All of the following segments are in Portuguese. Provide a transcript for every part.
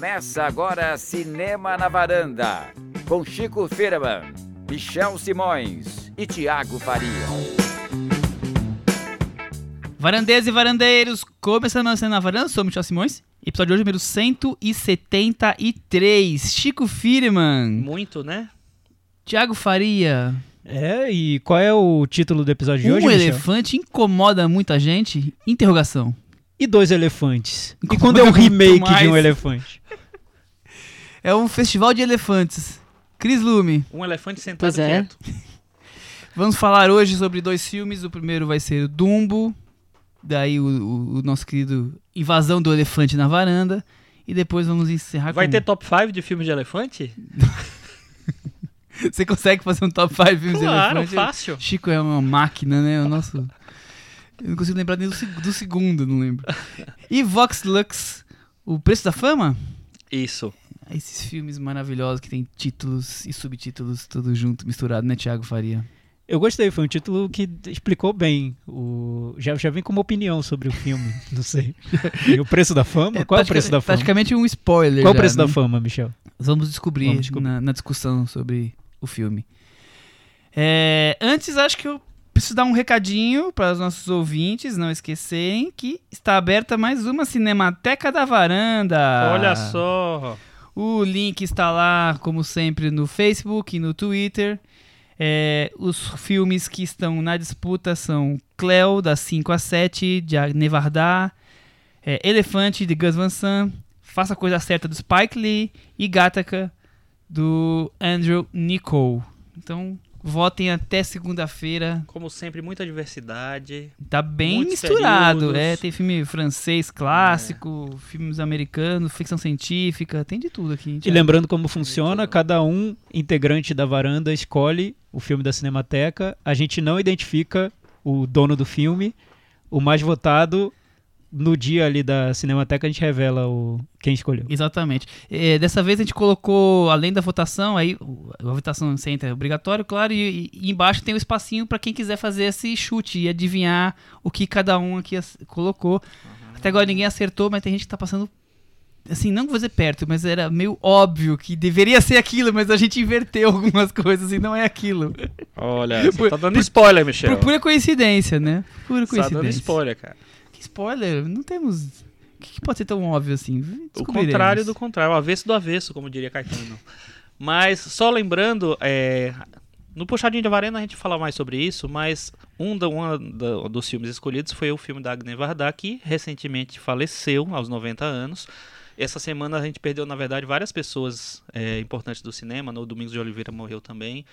Começa agora Cinema na Varanda, com Chico Firman, Michel Simões e Tiago Faria. Varandeiros e varandeiros, começando a Cinema na Varanda, sou o Michel Simões. Episódio de hoje, número 173. Chico Firman, Muito, né? Tiago Faria. É, e qual é o título do episódio de Um hoje, Michel? elefante incomoda muita gente? Interrogação. E dois elefantes. E quando é um muito remake mais. de um elefante? É um festival de elefantes. Cris Lume, Um elefante sentado Pois é. quieto. vamos falar hoje sobre dois filmes. O primeiro vai ser o Dumbo, daí o, o- o nosso querido Invasão do Elefante na Varanda. E depois vamos encerrar Vai com... ter top 5 de filmes de elefante? Você consegue fazer um top 5 filmes de Claro, elefante? fácil. Chico é uma máquina, né? O nosso. Eu não consigo lembrar nem do, seg- do segundo, não lembro. E Vox Lux, O Preço da Fama? Isso. Esses filmes maravilhosos que tem títulos e subtítulos tudo junto, misturado, né, Thiago Faria? Eu gostei, foi um título que explicou bem. O... Já, já vem como opinião sobre o filme, não sei. E o preço da fama? Qual é o preço da fama? Praticamente um spoiler. Qual é o já, preço né? da fama, Michel? Vamos descobrir, Vamos descobrir. Na, na discussão sobre o filme. É, antes, acho que eu preciso dar um recadinho para os nossos ouvintes, não esquecerem que está aberta mais uma Cinemateca da Varanda. Olha só. O link está lá, como sempre, no Facebook e no Twitter. É, os filmes que estão na disputa são Cleo, das 5 a 7, de Nevardá, é, Elefante, de Gus Van Sant, Faça a Coisa Certa, do Spike Lee, e Gattaca, do Andrew Niccol. Então, votem até segunda-feira. Como sempre, muita diversidade. Tá bem misturado. períodos. É, tem filme francês clássico, filmes americanos, ficção científica, tem de tudo aqui. E lembrando como funciona, cada um integrante da varanda escolhe o filme da Cinemateca. A gente não identifica o dono do filme. O mais votado, no dia ali da Cinemateca, a gente revela o quem escolheu. Exatamente. É, dessa vez a gente colocou, além da votação, aí a votação sempre é obrigatório, claro, e, e embaixo tem o espacinho para quem quiser fazer esse chute e adivinhar o que cada um aqui colocou. Até agora ninguém acertou, mas tem gente que tá passando. Assim, não vou dizer perto, mas era meio óbvio que deveria ser aquilo, mas a gente inverteu algumas coisas e não é aquilo. Olha, você Por- tá dando spoiler, Michel. Por pura coincidência, né? Pura Tá dando coincidência. spoiler, cara. Que spoiler? Não temos. O que, que pode ser tão óbvio assim? O contrário do contrário, o avesso do avesso, como diria Caetano. Mas, só lembrando, é, no Puxadinho de Varena a gente fala mais sobre isso, mas um, da, da- dos filmes escolhidos foi o filme da Agne Varda, que recentemente faleceu, aos 90 anos. Essa semana a gente perdeu, na verdade, várias pessoas é, importantes do cinema. No Domingos de Oliveira morreu também.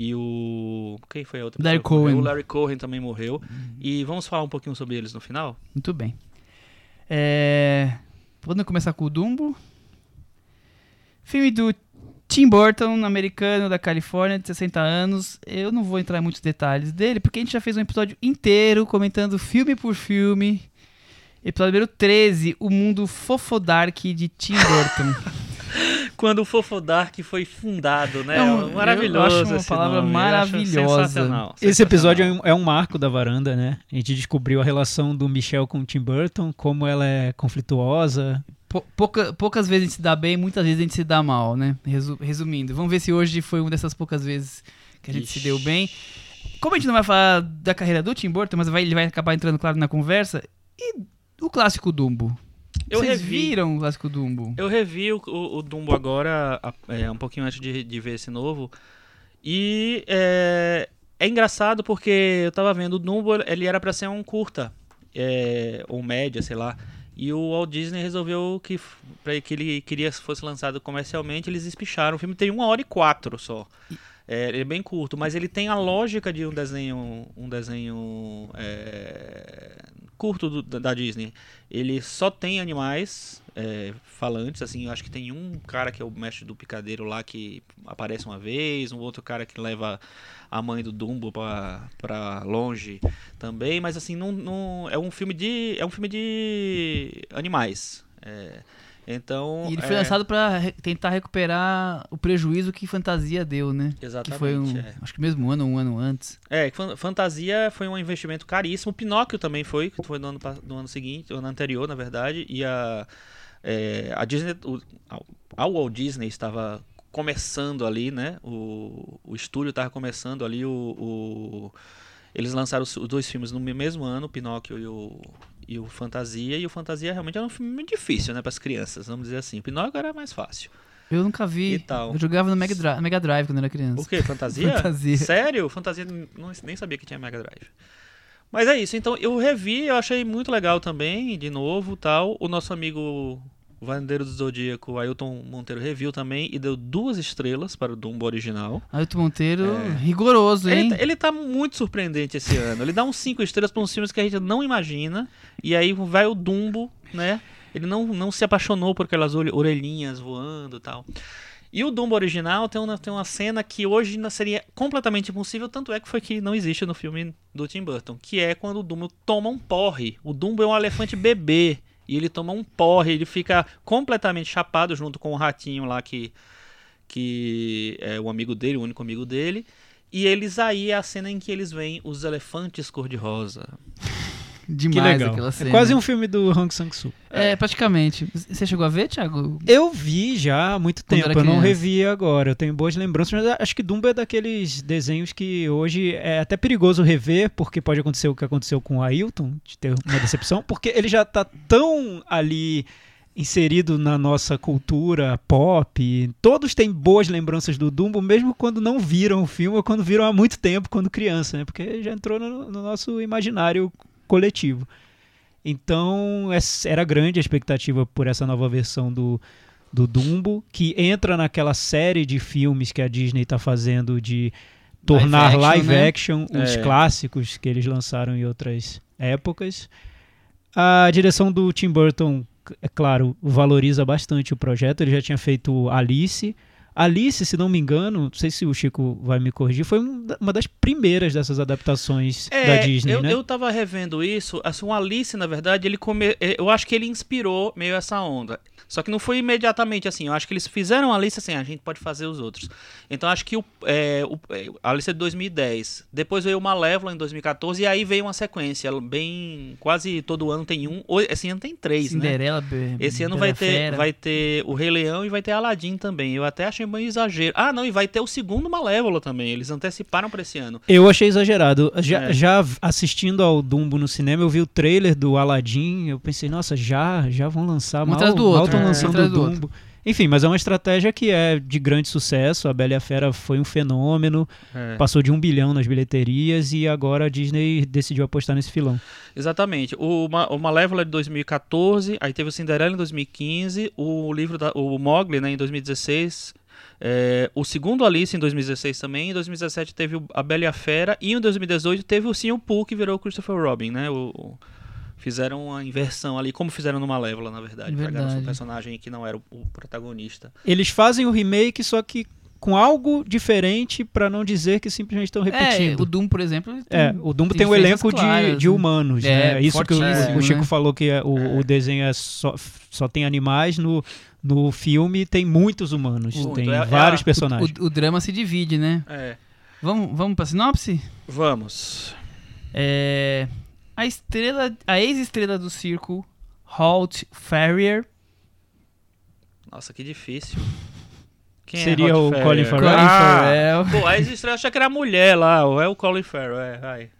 E o. Quem foi a outra Larry pessoa? Cohen. O Larry Cohen também morreu. E vamos falar um pouquinho sobre eles no final? Muito bem. É... Podemos começar com o Dumbo. Filme do Tim Burton, americano da Califórnia, de 60 anos. Eu não vou entrar em muitos detalhes dele, porque a gente já fez um episódio inteiro comentando filme por filme. Episódio número 13, O Mundo Fofodark de Tim Burton. Quando o Fofodark foi fundado, né? É um- maravilhoso. eu acho uma esse palavra nome, eu acho maravilhosa. sensacional, Esse episódio é sensacional. um, é um marco da varanda, né? A gente descobriu a relação do Michel com o Tim Burton, como ela é conflituosa. Pou- pouca- poucas vezes a gente se dá bem, muitas vezes a gente se dá mal, né? Resu- resumindo, vamos ver se hoje foi uma dessas poucas vezes que a gente se Ixi. deu bem. Como a gente não vai falar da carreira do Tim Burton, mas vai- ele vai acabar entrando, claro, na conversa. E o clássico Dumbo? Eu Vocês revi. viram o clássico Dumbo? Eu revi o, o- o Dumbo agora, é, um pouquinho antes de, de ver esse novo. E é, é engraçado porque eu tava vendo o Dumbo, ele era pra ser um curta, é, ou média, sei lá. E o Walt Disney resolveu que, pra que ele queria que fosse lançado comercialmente, eles espicharam. O filme tem uma hora e quatro só. É, ele é bem curto, mas ele tem a lógica de um desenho, um desenho é, curto do- da Disney. Ele só tem animais é, falantes, assim, eu acho que tem um cara que é o mestre do picadeiro lá que aparece uma vez, um outro cara que leva a mãe do Dumbo pra longe também, mas assim, não, não- é um filme de é um filme de animais. É, então, E ele foi é, lançado pra re- tentar recuperar o prejuízo que Fantasia deu, né? Que Exatamente. foi um, é. acho que mesmo ano, um ano antes. É, fan- Fantasia foi um investimento caríssimo. Pinóquio também foi, que foi no ano, no ano seguinte, no ano anterior, na verdade. E a, é, a Disney, o, a Walt Disney estava começando ali, né? O, o estúdio estava começando ali o, o eles lançaram os, dois filmes no mesmo ano, o Pinóquio e o, e o Fantasia, e o Fantasia realmente era um filme muito difícil, né, para as crianças, vamos dizer assim. O Pinóquio era mais fácil. Eu nunca vi. E tal. Eu jogava no Mega Drive, Mega Drive quando era criança. O quê? Fantasia? Fantasia. Sério? Fantasia não, nem sabia que tinha Mega Drive. Mas é isso, então eu revi, eu achei muito legal também, de novo, tal. O nosso amigo Vandeiro do Zodíaco, Ailton Monteiro reviu também e deu duas estrelas para o Dumbo original. Ailton Monteiro, É. rigoroso, hein? Ele, tá- ele tá muito surpreendente esse ano. Ele dá uns cinco estrelas para uns filmes que a gente não imagina. E aí vai o Dumbo, né? Ele não, não se apaixonou por aquelas ore- orelhinhas voando e tal. E o Dumbo original tem uma, tem uma cena que hoje não seria completamente impossível, tanto é que foi que não existe no filme do Tim Burton, que é quando o Dumbo toma um porre. O Dumbo é um elefante bebê e ele toma um porre, ele fica completamente chapado junto com o ratinho lá que que é o amigo dele, o único amigo dele. E eles aí é a cena em que eles veem os elefantes cor-de-rosa. Que Demais legal. aquela cena. É quase um filme do Hong Sang-soo. É, praticamente. Você chegou a ver, Thiago? Eu vi já há muito Quando tempo, eu não revi agora. Eu tenho boas lembranças, mas acho que Dumbo é daqueles desenhos que hoje é até perigoso rever, porque pode acontecer o que aconteceu com o Ailton, de ter uma decepção, porque ele já tá tão ali inserido na nossa cultura pop. Todos têm boas lembranças do Dumbo, mesmo quando não viram o filme ou quando viram há muito tempo, quando criança, né? Porque já entrou no, no nosso imaginário coletivo. Então, es- era grande a expectativa por essa nova versão do, do Dumbo, que entra naquela série de filmes que a Disney está fazendo de tornar Live live action, action, né? os É. clássicos que eles lançaram em outras épocas. A direção do Tim Burton, é claro, valoriza bastante o projeto. Ele já tinha feito Alice. Alice, se não me engano, não sei se o Chico vai me corrigir, foi um uma das primeiras dessas adaptações da Disney, É, eu, né? eu tava revendo isso, assim, o Alice, na verdade, ele come... eh, eu acho que ele inspirou meio essa onda. Só que não foi imediatamente assim. Eu acho que eles fizeram a Alice assim, a gente pode fazer os outros. Então acho que o, é, o é, a Alice é de 2010. Depois veio o Malévola em 2014 e aí veio uma sequência bem quase todo ano tem um. Esse ano tem três, né? Cinderela, Esse ano vai ter, Fera. vai ter o Rei Leão e vai ter Aladdin também. Eu até achei meio exagero. Ah, não, e vai ter o segundo Malévola também. Eles anteciparam pra esse ano. Eu achei exagerado. Já, É. já assistindo ao Dumbo no cinema, eu vi o trailer do Aladdin, eu pensei, nossa, já, já vão lançar, Um mal, atrás do mal outro, estão é. lançando o. Dumbo. Enfim, mas é uma estratégia que é de grande sucesso. A Bela e a Fera foi um fenômeno, É. passou de um bilhão nas bilheterias e agora a Disney decidiu apostar nesse filão. Exatamente. O, Ma- o Malévola é de 2014, aí teve o Cinderela em 2015, o livro da, o Mogli, né, em 2016, é, o segundo Alice em 2016 também, em 2017 teve a Bela e a Fera e em 2018 teve o Sim o Pooh que virou o Christopher Robin, né? O, o- fizeram uma inversão ali, como fizeram no Malévola, na verdade. Pegaram Verdade. um personagem que não era o, o protagonista. Eles fazem o remake, só que com algo diferente pra não dizer que simplesmente estão É, repetindo. o Doom, por exemplo. É, tem- o Dumbo tem tem, um elenco de, claras, de né? humanos, É, né? Isso que o, o Chico né? falou que é- o, o desenho é só, só tem animais, no, no filme tem muitos humanos, Muito, tem é- é vários personagens. O, o drama se divide, né? É. Vamos, vamos pra sinopse? Vamos. É, a estrela, a ex-estrela do circo, Holt Farrier, Nossa, que difícil. Quem Seria é o Ferrier? Colin Farrell? Colin Ah, Farrell, Pô, a ex-estrela achei que era a mulher lá, ou é o Colin Farrell, é, vai.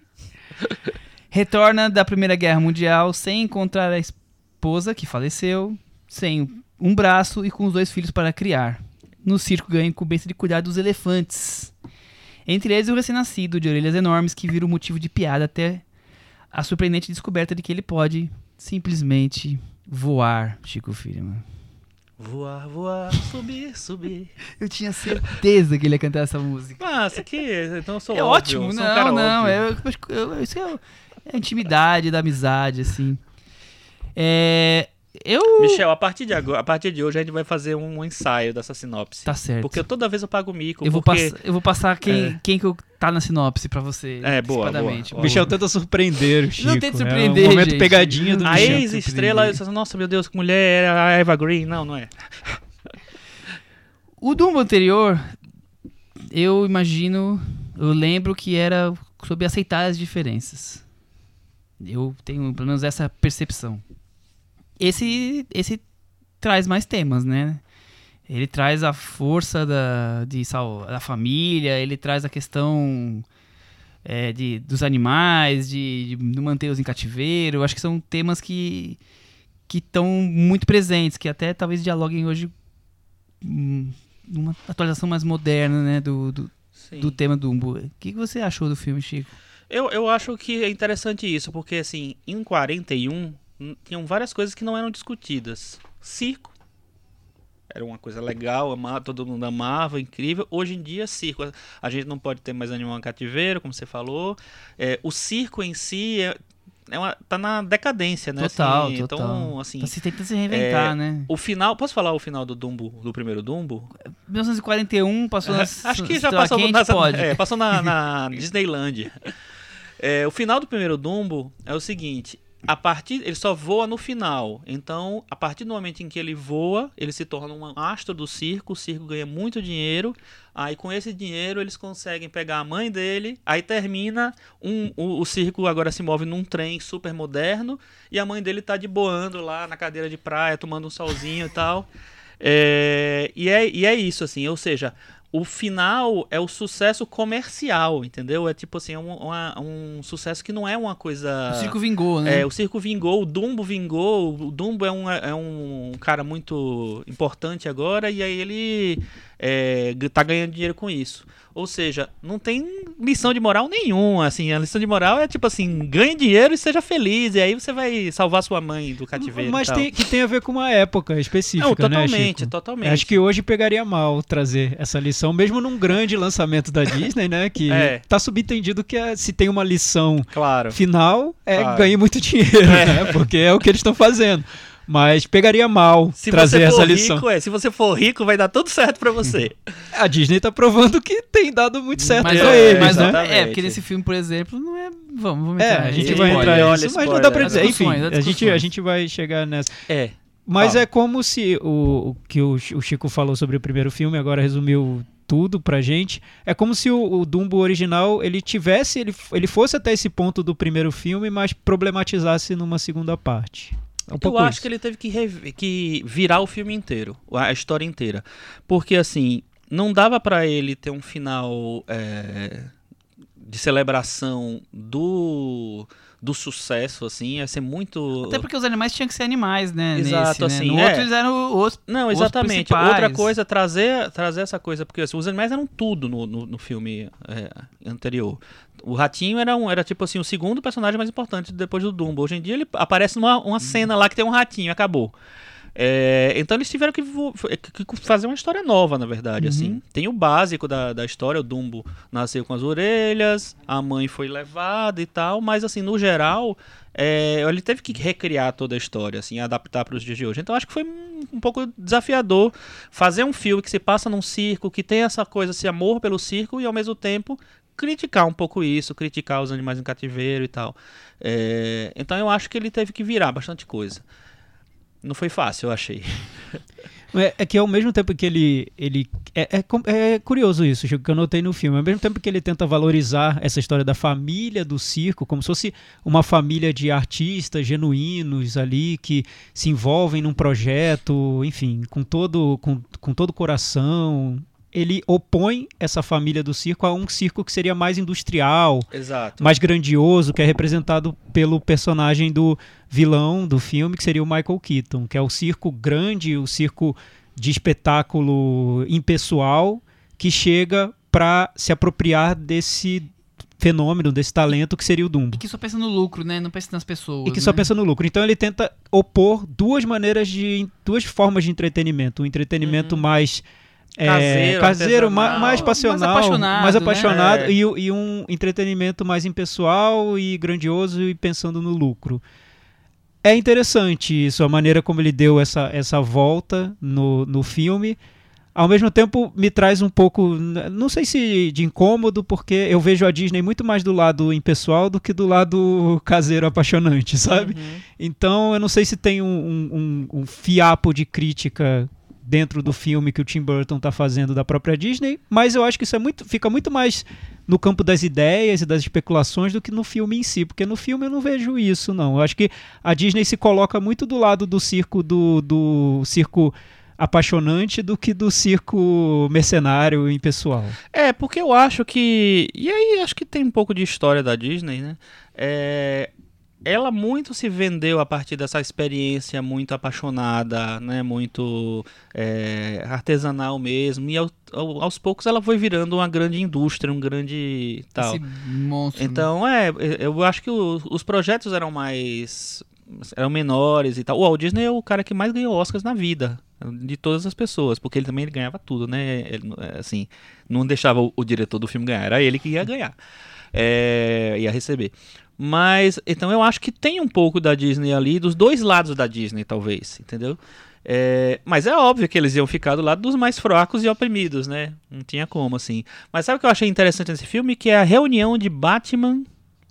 retorna da Primeira Guerra Mundial sem encontrar a esposa que faleceu, sem um braço e com os dois filhos para criar. No circo ganha a incumbência de cuidar dos elefantes. Entre eles o recém-nascido de orelhas enormes que vira o motivo de piada até a surpreendente descoberta de que ele pode simplesmente voar, Chico Firman. Voar, voar, subir, subir. Eu tinha certeza que ele ia cantar essa música. Nossa, que. Então eu sou É óbvio, ótimo, sou um não, cara não. óbvio. É, eu- eu- isso é, é a intimidade da amizade, assim. É, eu. Michel, a partir, de agora, a partir de hoje a gente vai fazer um ensaio dessa sinopse. Tá certo. Porque toda vez eu pago mico. eu, vou porque... pass- eu vou passar quem, É. quem que eu- tá na sinopse pra você. É, boa, boa. O Michel tenta surpreender o Chico. Não tenta É surpreender, um momento gente. pegadinha do A Michel. tem ex-estrela, eu nossa, meu Deus, que mulher era a Eva Green. Não, não é. O Dumbo anterior, eu imagino, eu lembro que era sobre aceitar as diferenças. Eu tenho pelo menos essa percepção. Esse, esse traz mais temas, né? Ele traz a força da, de, da família, ele traz a questão é, de, dos animais, de, de mantê-los em cativeiro. Eu acho que são temas que que estão muito presentes, que até talvez dialoguem hoje hum, numa atualização mais moderna, né, do, do, do tema do Umbo. O que, que você achou do filme, Chico? Eu, eu acho que é interessante isso, porque assim, em 41, hum, tinham várias coisas que não eram discutidas. Circo. Era uma coisa legal, ama- todo mundo amava, incrível. Hoje em dia, circo. a- A gente não pode ter mais animal em cativeiro, como você falou. É, o circo em si é, é uma, tá na decadência, né? Total, assim, total. Então, assim, Tá se tentando se reinventar, é, né? o final. Posso falar o final do Dumbo, do primeiro Dumbo? 1941 passou nas Acho que já passou, Quente, nessa- pode. é, passou na, na Disneyland. É, o final do primeiro Dumbo é o seguinte: a partir ele só voa no final. Então, a partir do momento em que ele voa, ele se torna um astro do circo. O circo ganha muito dinheiro. Aí, com esse dinheiro, eles conseguem pegar a mãe dele. Aí termina um, o, o circo agora se move num trem super moderno e a mãe dele tá de boando lá na cadeira de praia, tomando um solzinho e tal. É, e, é, e é isso, assim, ou seja, o final é o sucesso comercial, entendeu? É tipo assim, é um, uma- um sucesso que não é uma coisa. O circo vingou, né? É, o circo vingou, o Dumbo vingou. O Dumbo é um, é um cara muito importante agora e aí ele é, tá ganhando dinheiro com isso. Ou seja, não tem lição de moral nenhuma. Assim, a lição de moral é tipo assim: ganhe dinheiro e seja feliz. E aí você vai salvar sua mãe do cativeiro. Mas tem, que tem a ver com uma época específica, Não, né, totalmente, Chico? totalmente. Acho que hoje pegaria mal trazer essa lição, mesmo num grande lançamento da Disney, né? Que É. tá subentendido que é- se tem uma lição Claro. final, é Claro. ganhe muito dinheiro, né? Porque é o que eles estão fazendo. Mas pegaria mal Se trazer você for essa rico, lição. é. Se você for rico, vai dar tudo certo pra você. A Disney tá provando que tem dado muito certo mas, pra é, eles, mas né? não- é, Exatamente. porque nesse filme, por exemplo, não é. Vamos, vamos É, entrar a gente vai spoiler. entrar Olha, nisso, mas não dá pra spoiler. dizer. Enfim, a gente, a gente vai chegar nessa. É. Mas Fala. é como se o, o que o, o Chico falou sobre o primeiro filme, agora resumiu tudo pra gente. É como se o, o Dumbo original ele tivesse, ele, ele fosse até esse ponto do primeiro filme, mas problematizasse numa segunda parte. É um Eu acho isso. que ele teve que, rev- que virar o filme inteiro, a história inteira. Porque, assim, não dava pra ele ter um final é, de celebração do, do sucesso, assim. Ia ser muito. Até porque os animais tinham que ser animais, né? Exato, nesse, né? assim, No é. outro eles eram os. Não, os exatamente. principais. Outra coisa, trazer, trazer essa coisa, porque assim, os animais eram tudo no, no, no filme é, anterior. O ratinho era, um, era tipo assim, o segundo personagem mais importante depois do Dumbo. Hoje em dia ele aparece numa uma cena lá que tem um ratinho, acabou. É, então eles tiveram que, vo- que- fazer uma história nova, na verdade, assim. Tem o básico da, da história, o Dumbo nasceu com as orelhas, a mãe foi levada e tal, mas assim, no geral, é, ele teve que recriar toda a história, assim, adaptar para os dias de hoje. Então acho que foi um, um pouco desafiador fazer um filme que se passa num circo, que tem essa coisa, esse amor pelo circo e ao mesmo tempo criticar um pouco isso, criticar os animais em cativeiro e tal. É, então eu acho que ele teve que virar bastante coisa. Não foi fácil, eu achei. É, é que ao mesmo tempo que ele. ele é, é é curioso isso, Chico, que eu notei no filme. Ao mesmo tempo que ele tenta valorizar essa história da família do circo, como se fosse uma família de artistas genuínos ali que se envolvem num projeto, enfim, com todo com, com todo o coração. Ele opõe essa família do circo a um circo que seria mais industrial, Exato. mais grandioso, que é representado pelo personagem do vilão do filme, que seria o Michael Keaton, que é o circo grande, o circo de espetáculo impessoal, que chega para se apropriar desse fenômeno, desse talento que seria o Dumbo. E que só pensa no lucro, né? Não pensa nas pessoas. E que só né? pensa no lucro. Então ele tenta opor duas maneiras de. duas formas de entretenimento. Um entretenimento Uhum. mais. É, Caseiro, caseiro ma- artesanal. mais passional, Mais apaixonado, mais né? apaixonado É. e, e um entretenimento mais impessoal e grandioso e pensando no lucro. É interessante isso, a maneira como ele deu essa, essa volta no, no filme. Ao mesmo tempo, me traz um pouco, não sei se de incômodo, porque eu vejo a Disney muito mais do lado impessoal do que do lado caseiro apaixonante, sabe? Uhum. Então, eu não sei se tem um- um- um fiapo de crítica dentro do filme que o Tim Burton está fazendo da própria Disney, mas eu acho que isso é muito, fica muito mais no campo das ideias e das especulações do que no filme em si, porque no filme eu não vejo isso, não. Eu acho que a Disney se coloca muito do lado do circo do, do circo apaixonante do que do circo mercenário impessoal. É, porque eu acho que. E aí acho que tem um pouco de história da Disney, né? É, ela muito se vendeu a partir dessa experiência muito apaixonada, né, muito é, artesanal mesmo, e ao, ao, aos poucos ela foi virando uma grande indústria, um grande tal. Esse monstro. né? Então, é, eu acho que o- os projetos eram mais eram menores e tal. O Walt Disney é o cara que mais ganhou Oscars na vida, de todas as pessoas, porque ele também ele ganhava tudo, né? Ele, assim, não deixava o, o diretor do filme ganhar, era ele que ia ganhar. É, ia receber. Mas, então eu acho que tem um pouco da Disney ali, dos dois lados da Disney, talvez, entendeu? É, mas é óbvio que eles iam ficar do lado dos mais fracos e oprimidos, né? Não tinha como, assim. Mas sabe o que eu achei interessante nesse filme? Que é a reunião de Batman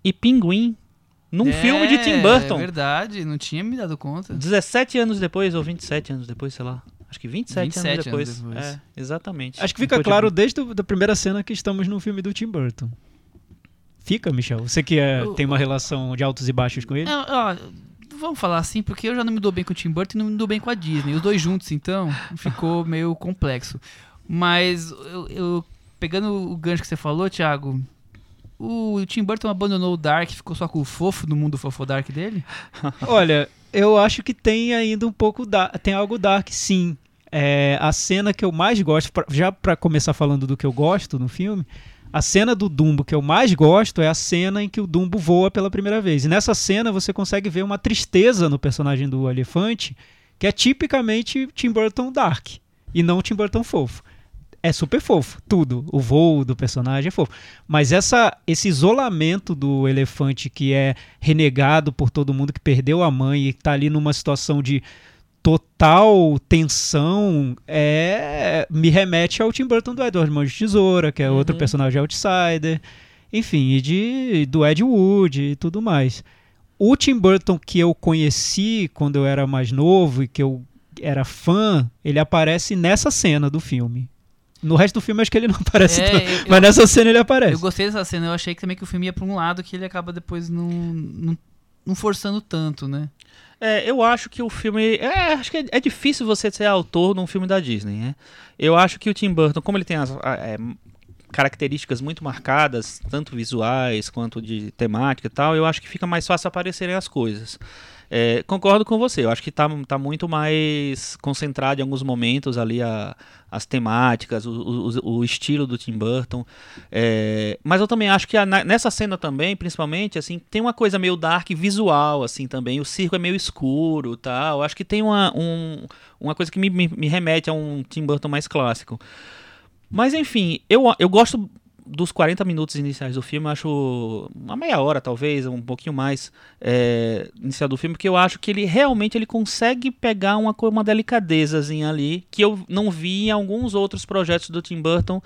e Pinguim num É, filme de Tim Burton. É verdade, não tinha me dado conta. 17 anos depois, ou 27 anos depois, sei lá. Acho que 27, 27 anos depois. anos depois. É, exatamente. Acho que fica Depois de- claro desde a da primeira cena que estamos num filme do Tim Burton. Fica, Michel? Você que é- Eu- tem uma relação de altos e baixos com ele? Não, ó, vamos falar assim, porque eu já não me dou bem com o Tim Burton e não me dou bem com a Disney. Os dois juntos, então, ficou meio complexo. Mas, eu, eu- pegando o gancho que você falou, Thiago, o Tim Burton abandonou o Dark, ficou só com o fofo no mundo fofo Dark dele? Olha, eu acho que tem ainda um pouco da, tem algo dark, sim. É, a cena que eu mais gosto, pra- já pra começar falando do que eu gosto no filme, a cena do Dumbo que eu mais gosto é a cena em que o Dumbo voa pela primeira vez. E nessa cena você consegue ver uma tristeza no personagem do elefante, que é tipicamente Tim Burton dark e não Tim Burton fofo. É super fofo, tudo. O voo do personagem é fofo. Mas essa, esse isolamento do elefante que é renegado por todo mundo, que perdeu a mãe e que tá ali numa situação de total tensão, é me remete ao Tim Burton do Edward Mãos de Tesoura, que é outro Uhum. personagem outsider. Enfim, e de, do Ed Wood e tudo mais. O Tim Burton que eu conheci quando eu era mais novo e que eu era fã, ele aparece nessa cena do filme. No resto do filme acho que ele não aparece É, tanto, eu- mas nessa cena ele aparece. Eu gostei dessa cena, eu achei que também que o filme ia pra um lado que ele acaba depois não, não, não forçando tanto, né? É, eu acho que o filme. É, acho que é, é difícil você ser autor num filme da Disney, né? Eu acho que o Tim Burton, como ele tem as é, características muito marcadas, tanto visuais quanto de temática e tal, eu acho que fica mais fácil aparecerem as coisas. É, concordo com você, eu acho que tá, tá muito mais concentrado em alguns momentos ali a, as temáticas, o, o, o estilo do Tim Burton. É, mas eu também acho que a- nessa cena também, principalmente, assim, tem uma coisa meio dark visual, assim, também. O circo é meio escuro tal. Eu acho que tem uma, um- uma coisa que me, me, me remete a um Tim Burton mais clássico. Mas enfim, eu, eu gosto dos 40 minutos iniciais do filme, eu acho uma meia hora talvez, um pouquinho mais é, inicial do filme, porque eu acho que ele realmente ele consegue pegar uma, uma delicadezazinha ali que eu não vi em alguns outros projetos do Tim Burton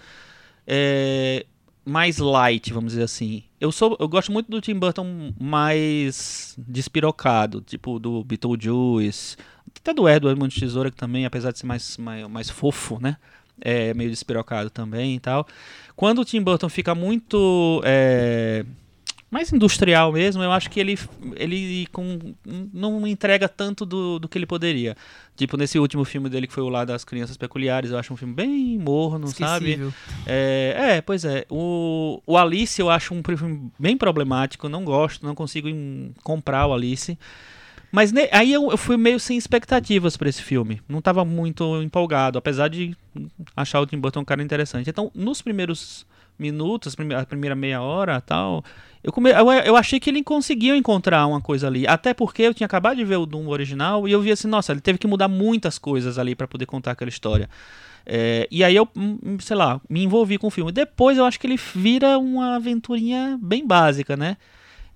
é, mais light, vamos dizer assim. Eu sou, eu gosto muito do Tim Burton mais despirocado, tipo do Beetlejuice, até do Edward de Tesoura que também, apesar de ser mais, mais, mais fofo, né? É meio despirocado também e tal. Quando o Tim Burton fica muito é, mais industrial mesmo, eu acho que ele, ele com, não entrega tanto do, do que ele poderia. Tipo, nesse último filme dele, que foi o Lá das Crianças Peculiares, eu acho um filme bem morno, sabe? Esquecível. É, é, pois é. O, o Alice eu acho um filme bem problemático, não gosto, não consigo comprar o Alice. Mas ne- aí eu, eu fui meio sem expectativas pra esse filme. Não tava muito empolgado, apesar de achar o Tim Burton um cara interessante. Então, nos primeiros minutos, a primeira meia hora tal, eu, come, eu, eu achei que ele conseguiu encontrar uma coisa ali. Até porque eu tinha acabado de ver o Doom original e eu vi assim, nossa, ele teve que mudar muitas coisas ali pra poder contar aquela história. É, e aí eu, hum, sei lá, me envolvi com o filme. Depois eu acho que ele vira uma aventurinha bem básica, né?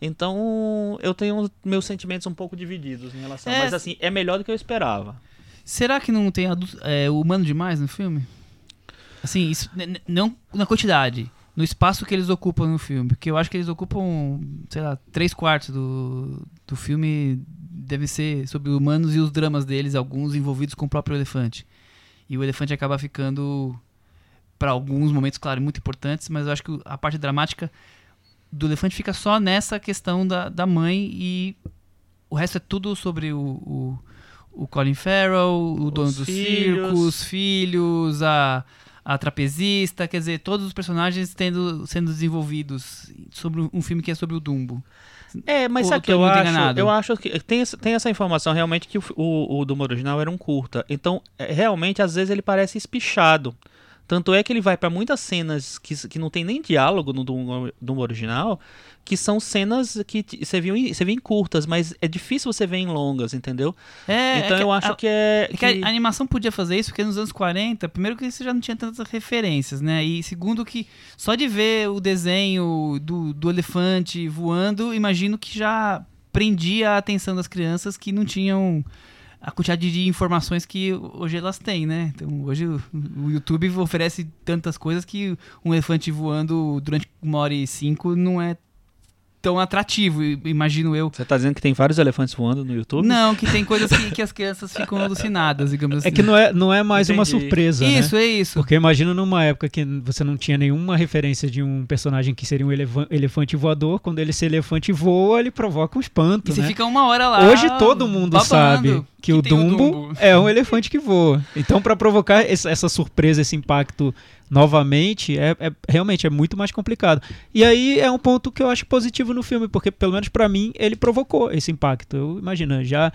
Então eu tenho meus sentimentos um pouco divididos em relação. É. Mas assim, é melhor do que eu esperava. Será que não tem adulto, é, humano demais no filme? Assim, isso, não na quantidade, no espaço que eles ocupam no filme. Porque eu acho que eles ocupam, sei lá, três quartos do, do filme devem ser sobre humanos e os dramas deles, alguns envolvidos com o próprio elefante. E o elefante acaba ficando, para alguns momentos, claro, muito importantes, mas eu acho que a parte dramática do elefante fica só nessa questão da, da mãe e o resto é tudo sobre o, o, o Colin Farrell, o dono do filhos. circo, os filhos, a, a trapezista, quer dizer, todos os personagens tendo, sendo desenvolvidos sobre um filme que é sobre o Dumbo. É, mas sabe eu o que eu acho? enganado? Eu acho que tem, essa- tem essa informação realmente que o, o, o Doom original era um curta. Então, é, realmente, às vezes ele parece espichado. Tanto é que ele vai pra muitas cenas que, que não tem nem diálogo no Doom original, que são cenas que você viu, em, você vê em curtas, mas é difícil você ver em longas, entendeu? É, então é que eu a- acho que é. É que a animação podia fazer isso porque nos anos 40, primeiro que você já não tinha tantas referências, né? E segundo que só de ver o desenho do, do elefante voando, imagino que já prendia a atenção das crianças que não tinham a quantidade de informações que hoje elas têm, né? Então hoje o, o YouTube oferece tantas coisas que um elefante voando durante uma hora e cinco não é tão atrativo, imagino eu. Você tá dizendo que tem vários elefantes voando no YouTube? Não, que tem coisas que, que as crianças ficam alucinadas, digamos assim. É que não é, não é mais uma Entendi. surpresa, né? Isso, é isso. Porque imagina numa época que você não tinha nenhuma referência de um personagem que seria um elefa- elefante voador, quando ele esse elefante voa, ele provoca um espanto, E você né? fica uma hora lá. Hoje todo mundo babando sabe que, o, tem Dumbo é um elefante que voa. Então, para provocar essa surpresa, esse impacto novamente, é, é- realmente é muito mais complicado. E aí é um ponto que eu acho positivo no filme, porque pelo menos para mim ele provocou esse impacto. Eu imagino, já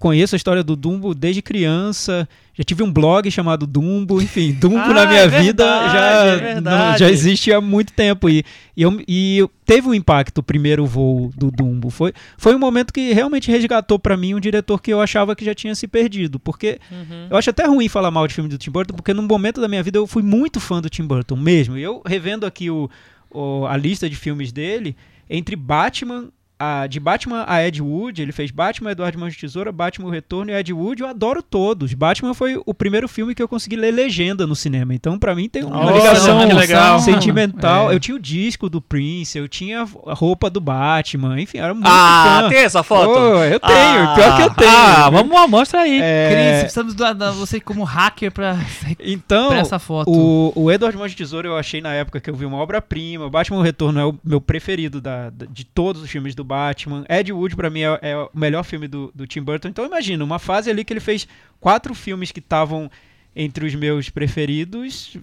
conheço a história do Dumbo desde criança, já tive um blog chamado Dumbo, enfim, Dumbo Ah, na minha é vida verdade, já, é não- já existe há muito tempo e, e, eu, e teve um impacto o primeiro voo do Dumbo. Foi, foi um momento que realmente resgatou pra mim um diretor que eu achava que já tinha se perdido, porque Uhum. eu acho até ruim falar mal de filme do Tim Burton, porque num momento da minha vida eu fui muito fã do Tim Burton mesmo. E eu revendo aqui o, o- a lista de filmes dele, entre Batman, a, de Batman a Ed Wood, ele fez Batman, Eduardo Mãos de Tesoura, Batman o Retorno e Ed Wood, eu adoro todos. Batman foi o primeiro filme que eu consegui ler legenda no cinema, então pra mim tem uma Nossa, ligação sentimental. É. Eu tinha o disco do Prince, eu tinha a roupa do Batman, enfim, era muito Ah, fã. tem essa foto? Pô, eu tenho, Ah, pior que eu tenho. Ah, vamos lá, mostra aí. É, Cris, precisamos do, da, você como hacker pra, então, pra essa foto. O, o Edward Mãos de Tesoura eu achei na época que eu vi uma obra-prima. O Batman o Retorno é o meu preferido da, da- de todos os filmes do Batman. Ed Wood, pra mim, é, é o melhor filme do, do Tim Burton. Então, imagina, uma fase ali que ele fez quatro filmes que estavam entre os meus preferidos.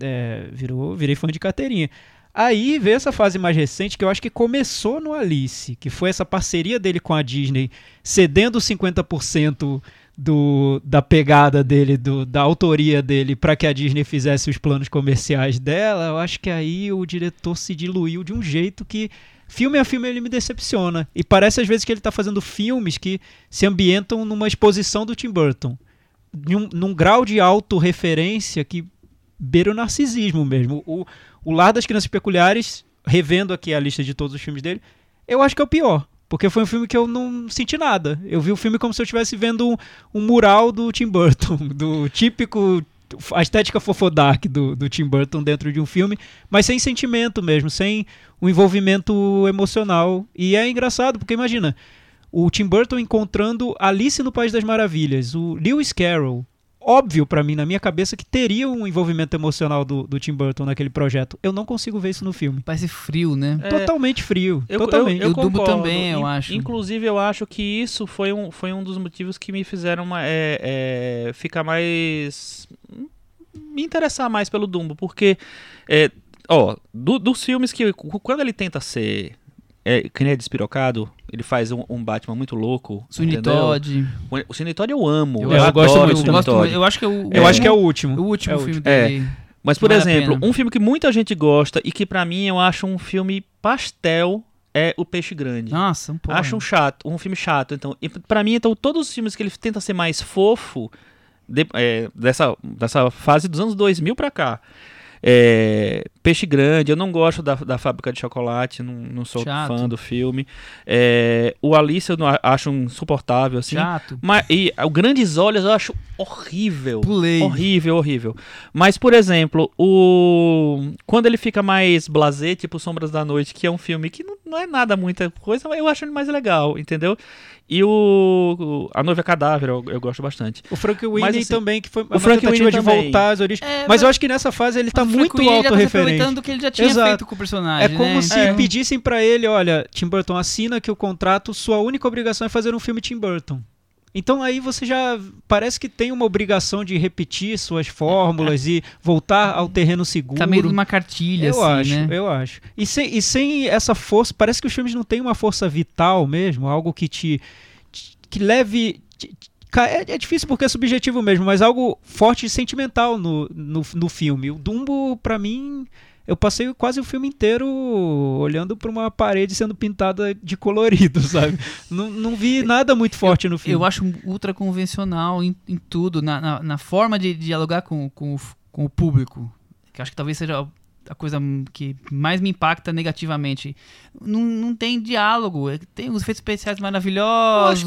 é, virou, virei fã de carteirinha. Aí veio essa fase mais recente que eu acho que começou no Alice, que foi essa parceria dele com a Disney, cedendo 50% do, da pegada dele, do, da autoria dele, para que a Disney fizesse os planos comerciais dela. Eu acho que aí o diretor se diluiu de um jeito que filme a filme ele me decepciona. E parece às vezes que ele tá fazendo filmes que se ambientam numa exposição do Tim Burton. Num, num grau de autorreferência que beira o narcisismo mesmo. O, o Lar das Crianças Peculiares, revendo aqui a lista de todos os filmes dele, eu acho que é o pior. Porque foi um filme que eu não senti nada. Eu vi o filme como se eu estivesse vendo um, um mural do Tim Burton, do típico. A estética fofodark do, do Tim Burton dentro de um filme, mas sem sentimento mesmo, sem um envolvimento emocional. E é engraçado, porque imagina, o Tim Burton encontrando Alice no País das Maravilhas, o Lewis Carroll. Óbvio pra mim, na minha cabeça, que teria um envolvimento emocional do, do Tim Burton naquele projeto. Eu não consigo ver isso no filme. Parece frio, né? É, Totalmente frio. Eu, totalmente. eu, eu E o Dumbo concordo. também, eu In- acho. Inclusive, eu acho que isso foi um, foi um dos motivos que me fizeram uma- é, é, ficar mais. Me interessar mais pelo Dumbo, porque. é, ó, do- dos filmes que. Quando ele tenta ser. É, que nem é despirocado, ele faz um, um Batman muito louco. Sweeney? Todd. O, Sweeney Todd eu amo. Eu, Eu, eu gosto adoro muito o eu, Sweeney gosto muito. eu acho que é o, Eu o- acho que é o último. o último É o filme É. dele. Mas, por Vale exemplo, um filme que muita gente gosta e que pra mim eu acho um filme pastel é O Peixe Grande. Nossa, um pouco. Acho um chato, um filme chato. Então, e para mim, então todos os filmes que ele tenta ser mais fofo de- é, dessa, dessa fase dos anos 2000 pra cá. É, Peixe Grande, eu não gosto da, da Fábrica de Chocolate, não, não sou Chato. fã do filme. É, o Alice eu não acho insuportável, assim. Chato. Mas, e o Grandes Olhos eu acho horrível. Pulei. Horrível, horrível. Mas, por exemplo, o. Quando ele fica mais blasé, tipo Sombras da Noite, que é um filme que não, não é nada muita coisa, mas eu acho ele mais legal, entendeu? E o, o A Noiva Cadáver eu, eu gosto bastante. O Frank Winnie assim, também, que foi uma Frank tentativa Winnie de também. voltar às origens. É, mas mas- eu acho que nessa fase ele tá o muito tá autorreferente. do que ele já tinha Exato. feito com o personagem. É como né? se Então- pedissem pra ele, olha, Tim Burton assina que o contrato, sua única obrigação é fazer um filme Tim Burton. Então aí você já parece que tem uma obrigação de repetir suas fórmulas e voltar ao terreno seguro. Tá meio numa cartilha, eu assim, acho, né? eu acho. E sem, e sem essa força, parece que os filmes não têm uma força vital mesmo, algo que te, te- que leve te- é, é difícil porque é subjetivo mesmo, mas algo forte e sentimental no, no, no filme. O Dumbo, pra mim, eu passei quase o filme inteiro olhando pra uma parede sendo pintada de colorido, sabe? não, não vi nada muito forte no filme. Eu acho ultra convencional em, em tudo, na, na, na forma de dialogar com, com, o com o público. Que eu acho que talvez seja a coisa que mais me impacta negativamente. Não, não tem diálogo, é- tem os efeitos especiais Eu acho que maravilhosos.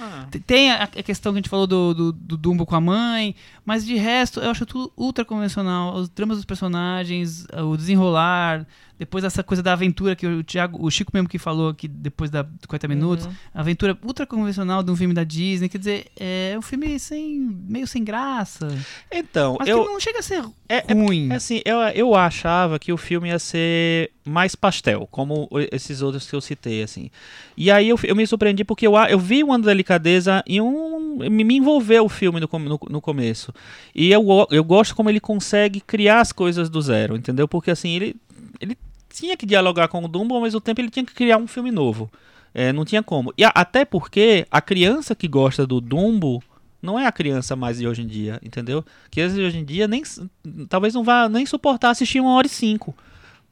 eu- ah. Te- Tem a, a questão que a gente falou do, do, do Dumbo com a mãe, mas de resto eu acho tudo ultra convencional. Os dramas dos personagens, o desenrolar, depois essa coisa da aventura que o Thiago, o Chico mesmo que falou aqui depois da 40 minutos, Uhum. a aventura ultra convencional de um filme da Disney, quer dizer, é um filme sem, meio sem graça, Então, mas eu, que não chega a ser é, é ruim. É assim, eu, eu achava que o filme ia ser mais pastel, como esses outros que eu citei, assim. E aí eu, eu me surpreendi porque eu, eu vi uma delicadeza e um. Me, envolveu o filme no, no, no começo. E eu, eu gosto como ele consegue criar as coisas do zero, entendeu? Porque assim, ele, ele tinha que dialogar com o Dumbo, ao mesmo tempo ele tinha que criar um filme novo. É, não tinha como. E a- até porque a criança que gosta do Dumbo não é a criança mais de hoje em dia, entendeu? Que de hoje em dia nem talvez não vá nem suportar assistir uma hora e cinco.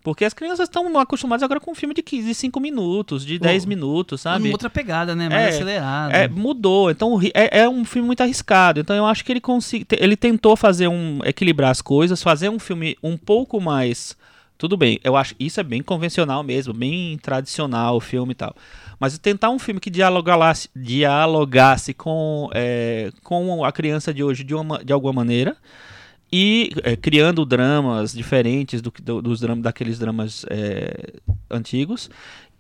Porque as crianças estão acostumadas agora com um filme de 15, 5 minutos, de 10 minutos, sabe? Uma outra pegada, né? Mais É, acelerada. É, mudou. Então é, é um filme muito arriscado. Então eu acho que ele consegui, ele tentou fazer um equilibrar as coisas, fazer um filme um pouco mais tudo bem. Eu acho isso é bem convencional mesmo, bem tradicional o filme e tal. Mas tentar um filme que dialogasse, dialogasse com é, com a criança de hoje de, uma, de alguma maneira e é, criando dramas diferentes do, do- dos dramas daqueles dramas é, antigos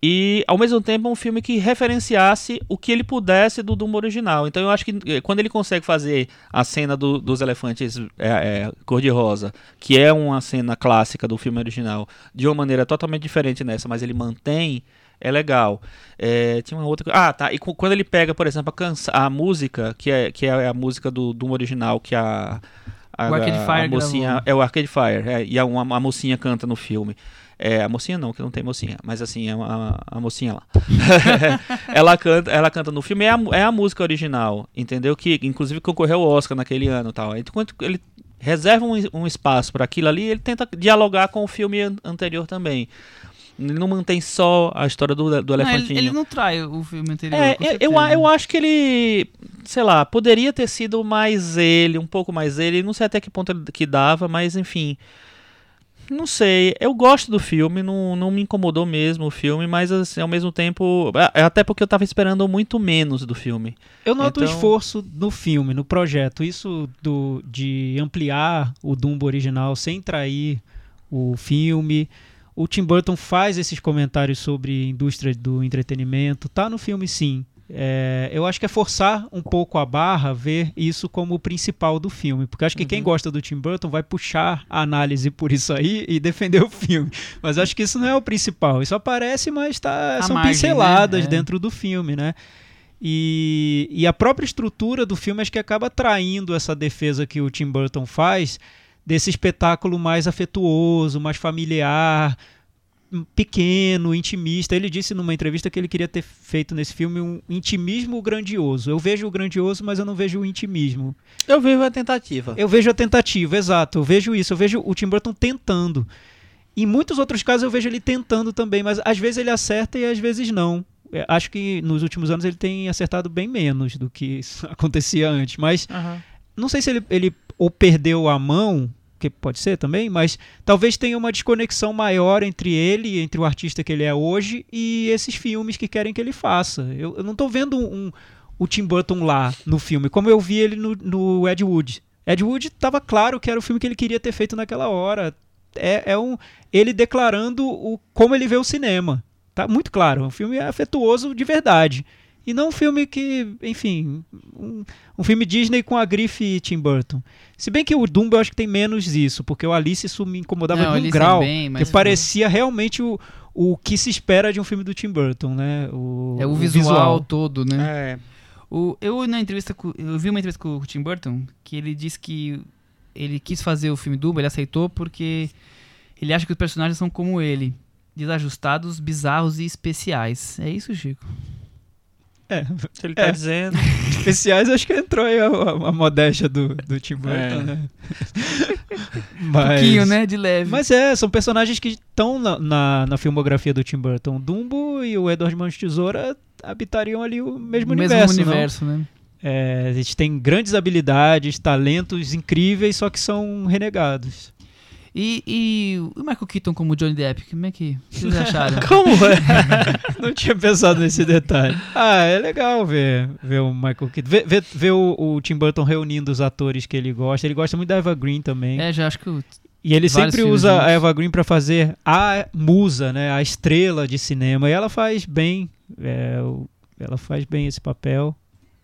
e ao mesmo tempo um filme que referenciasse o que ele pudesse do Dumbo original. Então eu acho que eh, quando ele consegue fazer a cena do- dos elefantes é, é, cor-de-rosa, que é uma cena clássica do filme original, de uma maneira totalmente diferente nessa, mas ele mantém, é legal. É, tinha uma outra. Ah, tá. E quando ele pega, por exemplo, a, cansa- a música, que é, que é a música do Dumbo original, que a. A, O Arcade Fire a mocinha, gravou. é o Arcade Fire, é, e a, uma, a mocinha canta no filme. É, a mocinha não, que não tem mocinha, mas assim, é a, a mocinha lá. ela, canta, ela canta no filme, é a, é a música original, entendeu? Que inclusive concorreu ao Oscar naquele ano e tal. Enquanto ele reserva um, um espaço para aquilo ali, ele tenta dialogar com o filme an- anterior também. Ele não mantém só a história do, do Não, elefantinho. ele, ele não trai o filme anterior. É, eu, eu, eu acho que ele, sei lá, poderia ter sido mais ele, um pouco mais ele, não sei até que ponto ele- que dava, mas enfim. Não sei, eu gosto do filme, não, não me incomodou mesmo o filme, mas assim, ao mesmo tempo, é, até porque eu tava esperando muito menos do filme. Eu noto Então- esforço no filme, no projeto. Isso do, de ampliar o Dumbo original sem trair o filme. O Tim Burton faz esses comentários sobre indústria do entretenimento. Tá no filme, sim. É, eu acho que é forçar um pouco a barra ver isso como o principal do filme. Porque acho que quem gosta do Tim Burton vai puxar a análise por isso aí e defender o filme. Mas acho que isso não é o principal. Isso aparece, mas tá, são margem, pinceladas né? É. dentro do filme, né? E, e a própria estrutura do filme acho que acaba traindo essa defesa que o Tim Burton faz desse espetáculo mais afetuoso, mais familiar, um, pequeno, intimista. Ele disse numa entrevista que ele queria ter feito nesse filme um intimismo grandioso. Eu vejo o grandioso, mas eu não vejo o intimismo. Eu vejo a tentativa. Eu vejo a tentativa, exato. Eu vejo isso. Eu vejo o Tim Burton tentando. Em muitos outros casos eu vejo ele tentando também, mas às vezes ele acerta e às vezes não. É, Acho que nos últimos anos ele tem acertado bem menos do que acontecia antes. Mas Aham. não sei se ele, ele ou perdeu a mão, que pode ser também, mas talvez tenha uma desconexão maior entre ele, entre o artista que ele é hoje e esses filmes que querem que ele faça. Eu, eu não estou vendo um, o Tim Burton lá no filme, como eu vi ele no, no Ed Wood. Ed Wood estava claro que era o filme que ele queria ter feito naquela hora. É, é um ele declarando o, como ele vê o cinema. Tá muito claro. Um filme afetuoso de verdade. E não um filme que, enfim, um, um filme Disney com a grife Tim Burton. Se bem que o Dumbo eu acho que tem menos isso, porque o Alice isso me incomodava Não, de um Alice grau. bem, que parecia realmente o, o que se espera de um filme do Tim Burton, né? O, É o visual, todo, né? É, O, eu na entrevista com, eu vi uma entrevista com o Tim Burton que ele disse que ele quis fazer o filme Dumbo, ele aceitou porque ele acha que os personagens são como ele, desajustados, bizarros e especiais. É isso, Chico. É, se ele tá É. dizendo. especiais acho que entrou aí a, a- a modéstia do, do Tim Burton, É. né? Um Mas, pouquinho, né, de leve. Mas é, são personagens que estão na, na, na filmografia do Tim Burton. Dumbo e o Edward Mãos de Tesoura habitariam ali o mesmo o universo, mesmo não? universo, né? É, eles têm grandes habilidades, talentos incríveis, só que são renegados. E, e o Michael Keaton como Johnny Depp, como é que vocês acharam? Como é? Não tinha pensado nesse detalhe. Ah, é legal ver, ver o Michael Keaton. Ver, ver, ver o, o Tim Burton reunindo os atores que ele gosta. Ele gosta muito da Eva Green também. é, já acho que o- E ele Vários sempre usa juntos. a Eva Green pra fazer a musa, né? A estrela de cinema. E ela faz bem. é, ela faz bem esse papel.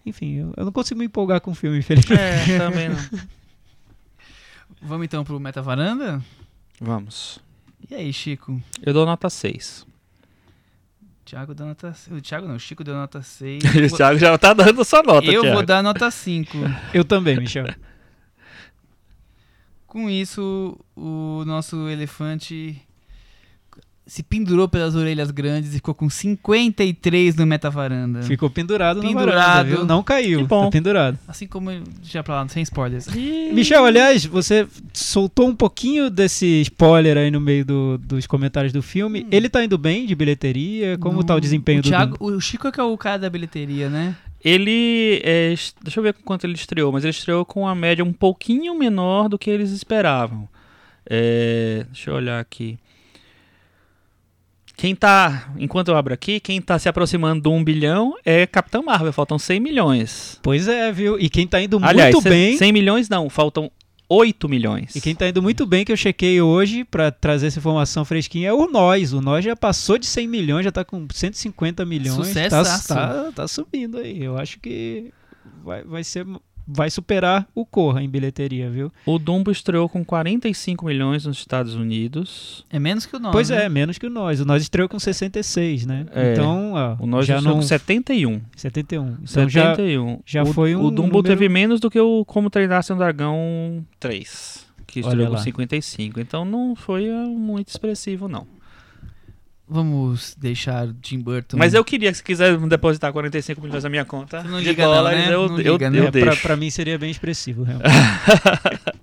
Enfim, eu, eu não consigo me empolgar com o filme, infelizmente. É, também não. Vamos então pro Meta Varanda? Vamos. E aí, Chico? Eu dou nota 6. Thiago deu nota. O Thiago não, o Chico deu nota 6. o Thiago já tá dando sua nota, Eu Thiago. vou dar nota 5. Eu também, Michel. Com isso, o nosso elefante se pendurou pelas orelhas grandes e ficou com 53 no metavaranda. Ficou pendurado, na Pendurado. varanda, viu? Não caiu, Que bom. tá pendurado. Assim como já pra lá, sem spoilers. Michel, aliás, você soltou um pouquinho desse spoiler aí no meio do- dos comentários do filme. Ele tá indo bem de bilheteria? Como No- tá o desempenho o do Thiago? O Chico é que é o cara da bilheteria, né? Ele. é, deixa eu ver com quanto ele estreou, mas ele estreou com uma média um pouquinho menor do que eles esperavam. É, deixa eu olhar aqui. Quem tá. Enquanto eu abro aqui, quem tá se aproximando do 1 bilhão é Capitão Marvel, faltam 100 milhões. Pois é, viu? E quem tá indo Aliás, muito bem... 100 milhões não, faltam 8 milhões. E quem tá indo muito bem, que eu chequei hoje pra trazer essa informação fresquinha, é o Nós. O Nós já passou de 100 milhões, já tá com 150 milhões. Tá, Sucessaço. tá, tá subindo aí. Eu acho que vai, vai ser... Vai superar o Corra em bilheteria, viu? O Dumbo estreou com 45 milhões nos Estados Unidos. É menos que o nosso. pois né? é, menos que o Nós. O Nós estreou com 66, né? É. Então, ó, O Nós já estreou não... com 71. 71. Então já, 71. já o, foi um O Dumbo número- teve menos do que o Como Treinar Seu Dragão 3, que estreou com lá. 55. Então não foi muito expressivo, não. Vamos deixar o Tim Burton. Mas eu queria que se quiser depositar 45 milhões na minha conta não de liga não, dólares, né? eu, Não eu, liga, né? eu é, pra, pra mim seria bem expressivo, realmente.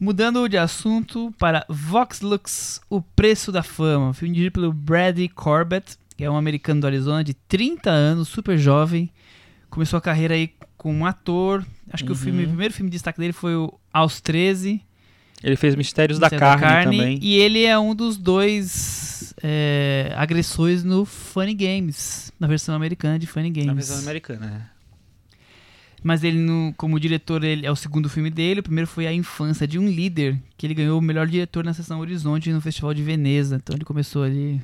Mudando de assunto para Vox Lux, O Preço da Fama. Filme dirigido pelo Brady Corbett, que é um americano do Arizona de 30 anos, super jovem. Começou a carreira aí como um ator. Acho que o, Uhum. filme, o primeiro filme de destaque dele foi o Aos 13. Ele fez Mistérios da Mistério Carne, também. E ele é um dos dois é, agressores no Funny Games, na versão americana de Funny Games. Na versão americana, né? Mas ele, no- como diretor, ele é o segundo filme dele. O primeiro foi A Infância de um Líder, que ele ganhou o melhor diretor na sessão Horizonte no Festival de Veneza. Então ele começou ali.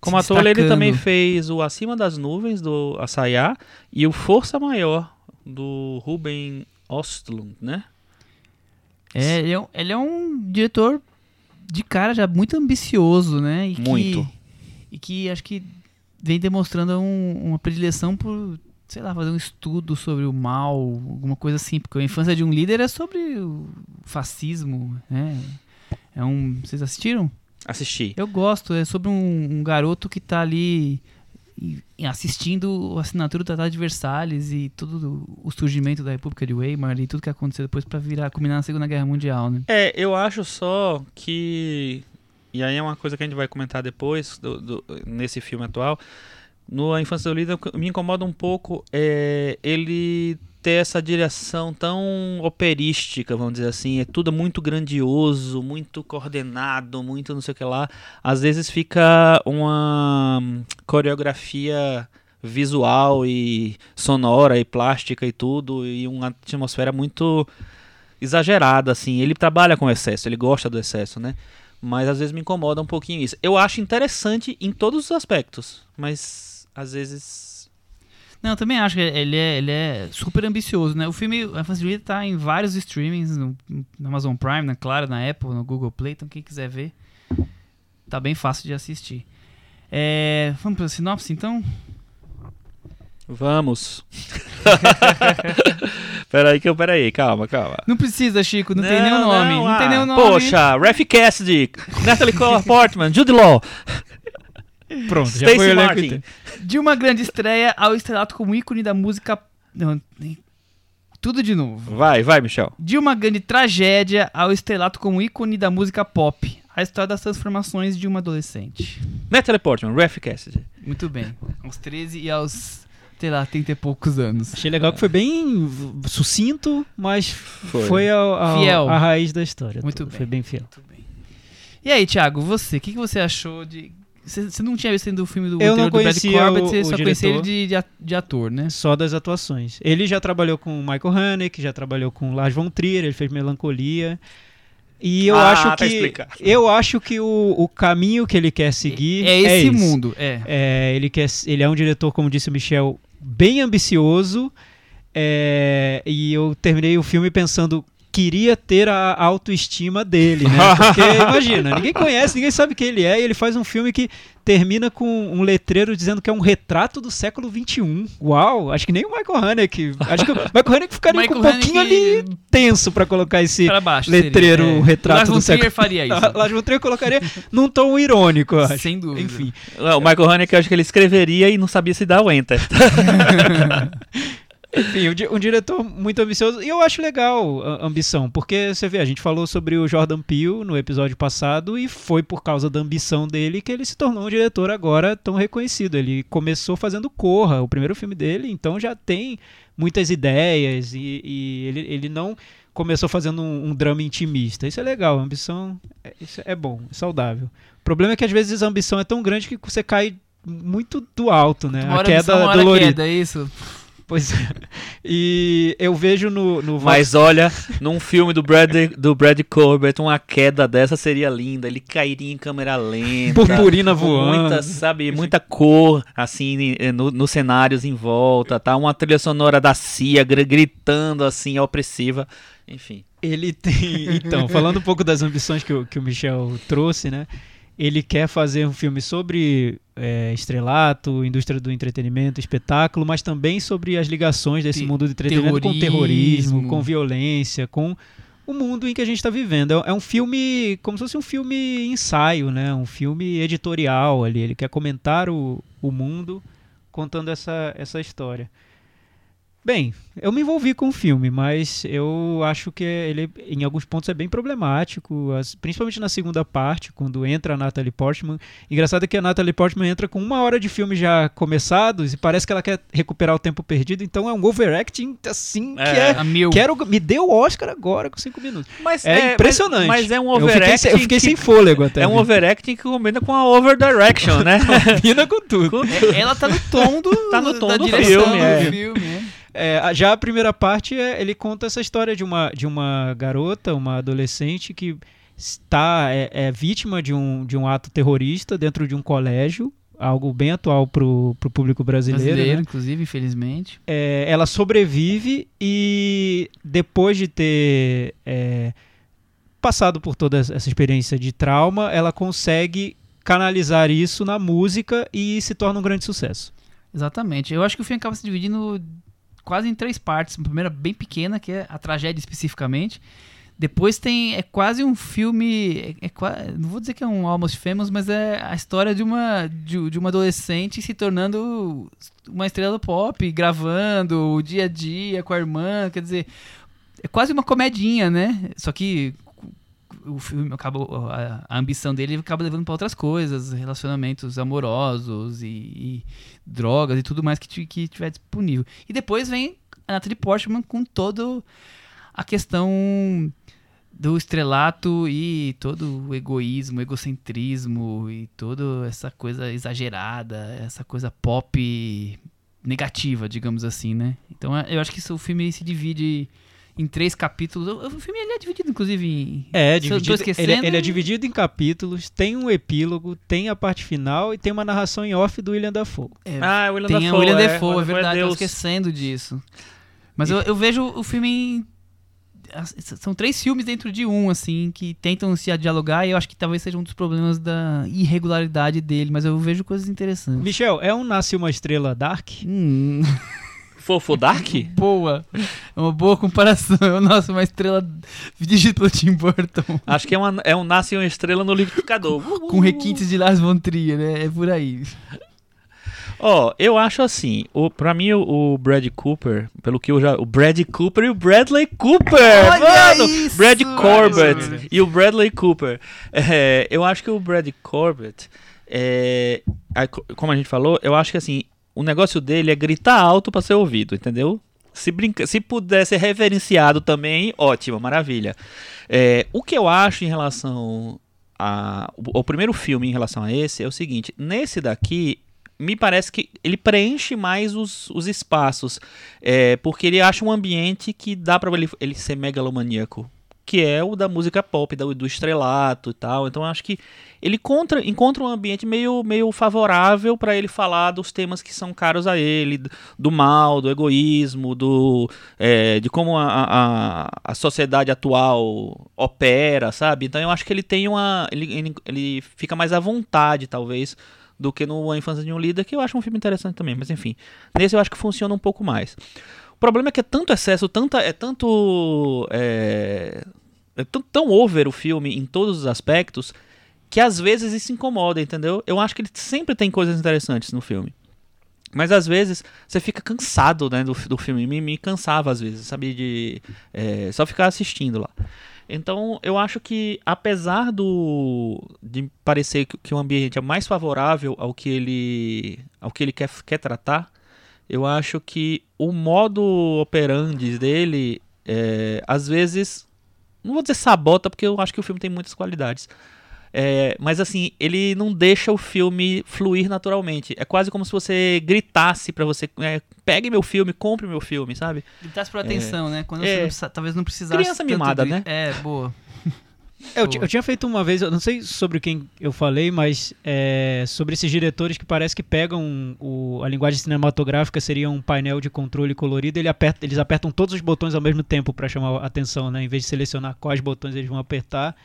Como ator, ele também fez o Acima das Nuvens, do Assayá, e o Força Maior, do Ruben Ostlund, né? É, ele, é um, ele é um diretor de cara já muito ambicioso, né? E Muito. Que, e que acho que vem demonstrando um- uma predileção por, sei lá, fazer um estudo sobre o mal, alguma coisa assim. Porque a infância de um líder é sobre o fascismo, né? É um. Vocês assistiram? Assisti. Eu gosto, é sobre um, um garoto que tá ali e- assistindo a assinatura do Tratado de Versalhes e todo o surgimento da República de Weimar e tudo que aconteceu depois pra virar, culminar na Segunda Guerra Mundial, né? É, eu acho só que. E aí é uma coisa que a gente vai comentar depois, do- do- nesse filme atual. No A Infância do Líder, me incomoda um pouco é, ele ter essa direção tão operística, vamos dizer assim. É tudo muito grandioso, muito coordenado, muito não sei o que lá. Às vezes fica uma coreografia visual e sonora e plástica e tudo, e uma atmosfera muito exagerada, assim. Ele trabalha com excesso, ele gosta do excesso, né? Mas às vezes me incomoda um pouquinho isso. Eu acho interessante em todos os aspectos, mas às vezes. Não, eu também acho que ele é, ele é super ambicioso, né? O filme, a Fantasy tá em vários streamings, no, no Amazon Prime, na Claro, na Apple, no Google Play, então quem quiser ver, tá bem fácil de assistir. É, vamos pra sinopse, então? Vamos. peraí, que eu, peraí, calma, calma. Não precisa, Chico, não, tem nenhum nome. Não, ah, tem nenhum nome. Poxa, Ref Cassidy, Natalie Portman, Jude Law. Pronto, já foi Stacey o Martin. De uma grande estreia ao estrelato como ícone da música. Não, tudo de novo. Vai, vai, Michel. De uma grande tragédia ao estrelato como ícone da música pop. A história das transformações de uma adolescente. Natalie Portman, Ref Cassidy. Muito bem. Aos 13 e aos, sei lá, 30 e poucos anos. Achei legal que foi bem sucinto, mas foi, Foi. ao- ao- Fiel. a raiz da história. Muito bem. Foi bem fiel. Muito bem. E aí, Thiago, você, o que, que você achou de. Você não tinha visto ainda o filme do Eu não do Brad conhecia Corbett, o- você só conhecia ele de, de ator, né? Só das atuações. Ele já trabalhou com o Michael Haneke, já trabalhou com o Lars von Trier, ele fez Melancolia. E eu Ah, acho tá que explicado. eu acho que o, o caminho que ele quer seguir É esse esse. mundo, é. É, ele, quer, ele é um diretor, como disse o Michel, bem ambicioso. é, e eu terminei o filme pensando, queria ter a autoestima dele, né? Porque, imagina, ninguém conhece, ninguém sabe quem ele é, e ele faz um filme que termina com um letreiro dizendo que é um retrato do século XXI. Uau! Acho que nem o Michael Haneke. Acho que o Michael Haneke ficaria com um Michael pouquinho Haneke- ali tenso pra colocar esse Pra baixo. letreiro, seria, é. retrato do século. faria isso. Lars von Trier colocaria num tom irônico, acho. Sem dúvida. Enfim. É, O Michael Haneke, eu acho que ele escreveria e não sabia se dar o enter. Enfim, um, di- diretor muito ambicioso. E eu acho legal a ambição, porque você vê, a gente falou sobre o Jordan Peele no episódio passado e foi por causa da ambição dele que ele se tornou um diretor agora tão reconhecido. Ele começou fazendo Corra, o primeiro filme dele, então já tem muitas ideias e, e ele, ele não começou fazendo um, um drama intimista. Isso é legal, a ambição é, isso é bom, é saudável. O problema é que às vezes a ambição é tão grande que você cai muito do alto, né? Uma a queda dolorida. queda, é isso? Pois é. E eu vejo no, no Mas olha, num filme do Brad, do Brad Corbett, uma queda dessa seria linda. Ele cairia em câmera lenta. Purpurina voando. Muita, sabe, muita cor, assim, eh, no- nos cenários em volta, tá? Uma trilha sonora da CIA gr- gritando, assim, opressiva. Enfim. Ele tem. Então, falando um pouco das ambições que o, que o Michel trouxe, né? Ele quer fazer um filme sobre é, estrelato, indústria do entretenimento, espetáculo, mas também sobre as ligações desse Te- mundo do entretenimento com terrorismo. terrorismo, com violência, com o mundo em que a gente está vivendo. É, é um filme, como se fosse um filme ensaio, né? Um filme editorial ali. Ele quer comentar o, o mundo contando essa, essa história. Bem, eu me envolvi com o filme, mas eu acho que ele, em alguns pontos, é bem problemático, as- principalmente na segunda parte, quando entra a Natalie Portman. Engraçado é que a Natalie Portman entra com uma hora de filme já começados e parece que ela quer recuperar o tempo perdido, então é um overacting assim que É. é. A mil. Quero, me deu o Oscar agora com cinco minutos. Mas É, impressionante. Mas, mas é um eu fiquei, overacting. eu fiquei que- sem fôlego até. É um viu? overacting que combina com a overdirection, né? Combina com tudo. Com- É, Ela tá no tom do, Tá no tom da do direção filme, do é. filme, é. Já a primeira parte, é, ele conta essa história de uma, de uma garota, uma adolescente que está é, é vítima de um, de um ato terrorista dentro de um colégio, algo bem atual pro, pro público brasileiro. Brasileiro, né? inclusive, infelizmente. É, ela sobrevive e depois de ter é, passado por toda essa experiência de trauma, ela consegue canalizar isso na música e se torna um grande sucesso. Exatamente. Eu acho que o filme acaba se dividindo quase em três partes. Uma primeira bem pequena, que é a tragédia especificamente. Depois tem. É quase um filme. É, é não vou dizer que é um Almost Famous, mas é a história de uma, de, de uma adolescente se tornando uma estrela do pop, gravando o dia a dia com a irmã. Quer dizer, é quase uma comedinha, né? Só que o filme acaba a, ambição dele acaba levando para outras coisas, relacionamentos amorosos e, e drogas e tudo mais que, que tiver disponível. E depois vem a Natalie Portman com todo a questão do estrelato e todo o egoísmo, egocentrismo e toda essa coisa exagerada, essa coisa pop negativa, digamos assim, né? Então eu acho que o filme se divide em três capítulos. O, o filme ele é dividido, inclusive, em. É, Se eu tô dividido, esquecendo- ele, ele é dividido em capítulos, tem um epílogo, tem a parte final e tem uma narração em off do William Dafoe. É, Ah, o William tem Dafoe. o William é, Defoe, é William verdade, eu tô esquecendo disso. Mas eu, eu vejo o filme em. São três filmes dentro de um, assim, que tentam se dialogar e eu acho que talvez seja um dos problemas da irregularidade dele, mas eu vejo coisas interessantes. Michel, é um Nasce Uma Estrela Dark? Hum, Fofo Dark? boa. É uma boa comparação. Nossa, uma estrela dirigida pelo Tim Burton. Acho que é, uma, é um Nasce uma Estrela no liquidificador. Com requintes de Lars von Trier, né? É por aí. Ó, eu acho assim, o, pra mim o, o Brad Cooper, pelo que eu já... O Brad Cooper e o Bradley Cooper! Olha mano! isso! Brad Corbett isso. e o Bradley Cooper. É, eu acho que o Brad Corbett, é, como a gente falou, eu acho que assim, o negócio dele é gritar alto pra ser ouvido, entendeu? Se, brinca, se puder ser reverenciado também, ótimo, maravilha. É, o que eu acho em relação a, o, primeiro filme em relação a esse é o seguinte: nesse daqui, me parece que ele preenche mais os, os espaços, é, porque ele acha um ambiente que dá pra ele, ele ser megalomaníaco, que é o da música pop, do, estrelato e tal. Então acho que ele contra, encontra um ambiente meio, meio favorável para ele falar dos temas que são caros a ele, do mal, do egoísmo, do é, de como a, a, a sociedade atual opera, sabe? Então eu acho que ele tem uma. Ele, ele, ele fica mais à vontade, talvez, do que no A Infância de um Líder, que eu acho um filme interessante também, mas enfim. Nesse eu acho que funciona um pouco mais. O problema é que é tanto excesso, tanta, é tanto. É, é tão, tão over o filme em todos os aspectos que às vezes isso incomoda, entendeu? Eu acho que ele sempre tem coisas interessantes no filme. Mas às vezes você fica cansado né, do, do filme. Me, me cansava às vezes, sabe? De é, só ficar assistindo lá. Então eu acho que apesar do de parecer que, que o ambiente é mais favorável ao que ele ao que ele quer, quer tratar, eu acho que o modo operandi dele é, às vezes não vou dizer sabota porque eu acho que o filme tem muitas qualidades. É, mas assim, ele não deixa o filme fluir naturalmente. É quase como se você gritasse pra você: é, pegue meu filme, compre meu filme, sabe? Gritasse por atenção, né? Quando É. você não precisa- talvez não precisasse. Criança mimada, gri- né? É, boa. Eu, ti- Boa. eu tinha feito uma vez, eu não sei sobre quem eu falei, mas é, sobre esses diretores que parece que pegam o- a linguagem cinematográfica seria um painel de controle colorido, ele aperta- eles apertam todos os botões ao mesmo tempo para chamar a atenção, né? Em vez de selecionar quais botões eles vão apertar.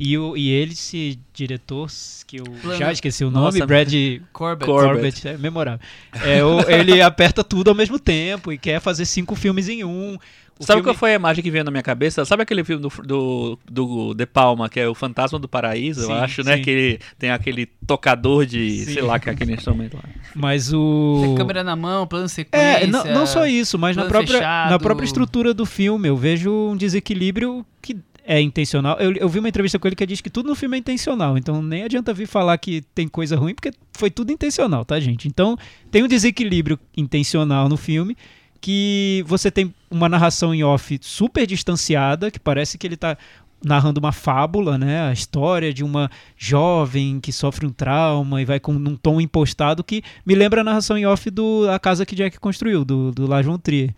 E, o, e ele, esse diretor, que eu Plano- já esqueci o nome, Nossa, Brad Corbett. Cor- Corbett, é memorável. É, o- ele aperta tudo ao mesmo tempo e quer fazer cinco filmes em um. O Sabe filme- qual foi a imagem que veio na minha cabeça? Sabe aquele filme do, do, do De Palma, que é o Fantasma do Paraíso, Sim, eu acho, né? sim. Que ele tem aquele tocador de, Sim. sei lá, que é aquele instrumento lá. Mas o. Tem câmera na mão, plano sequência. É, não, não só isso, mas na própria, fechado. na própria estrutura do filme eu vejo um desequilíbrio que é intencional. Eu, eu vi uma entrevista com ele que diz que tudo no filme é intencional, então nem adianta vir falar que tem coisa ruim, porque foi tudo intencional, tá, gente? Então tem um desequilíbrio intencional no filme que você tem uma narração em off super distanciada, que parece que ele tá narrando uma fábula, né? A história de uma jovem que sofre um trauma e vai com um tom impostado que me lembra a narração em off do A Casa que Jack Construiu, do, do Lars von Trier.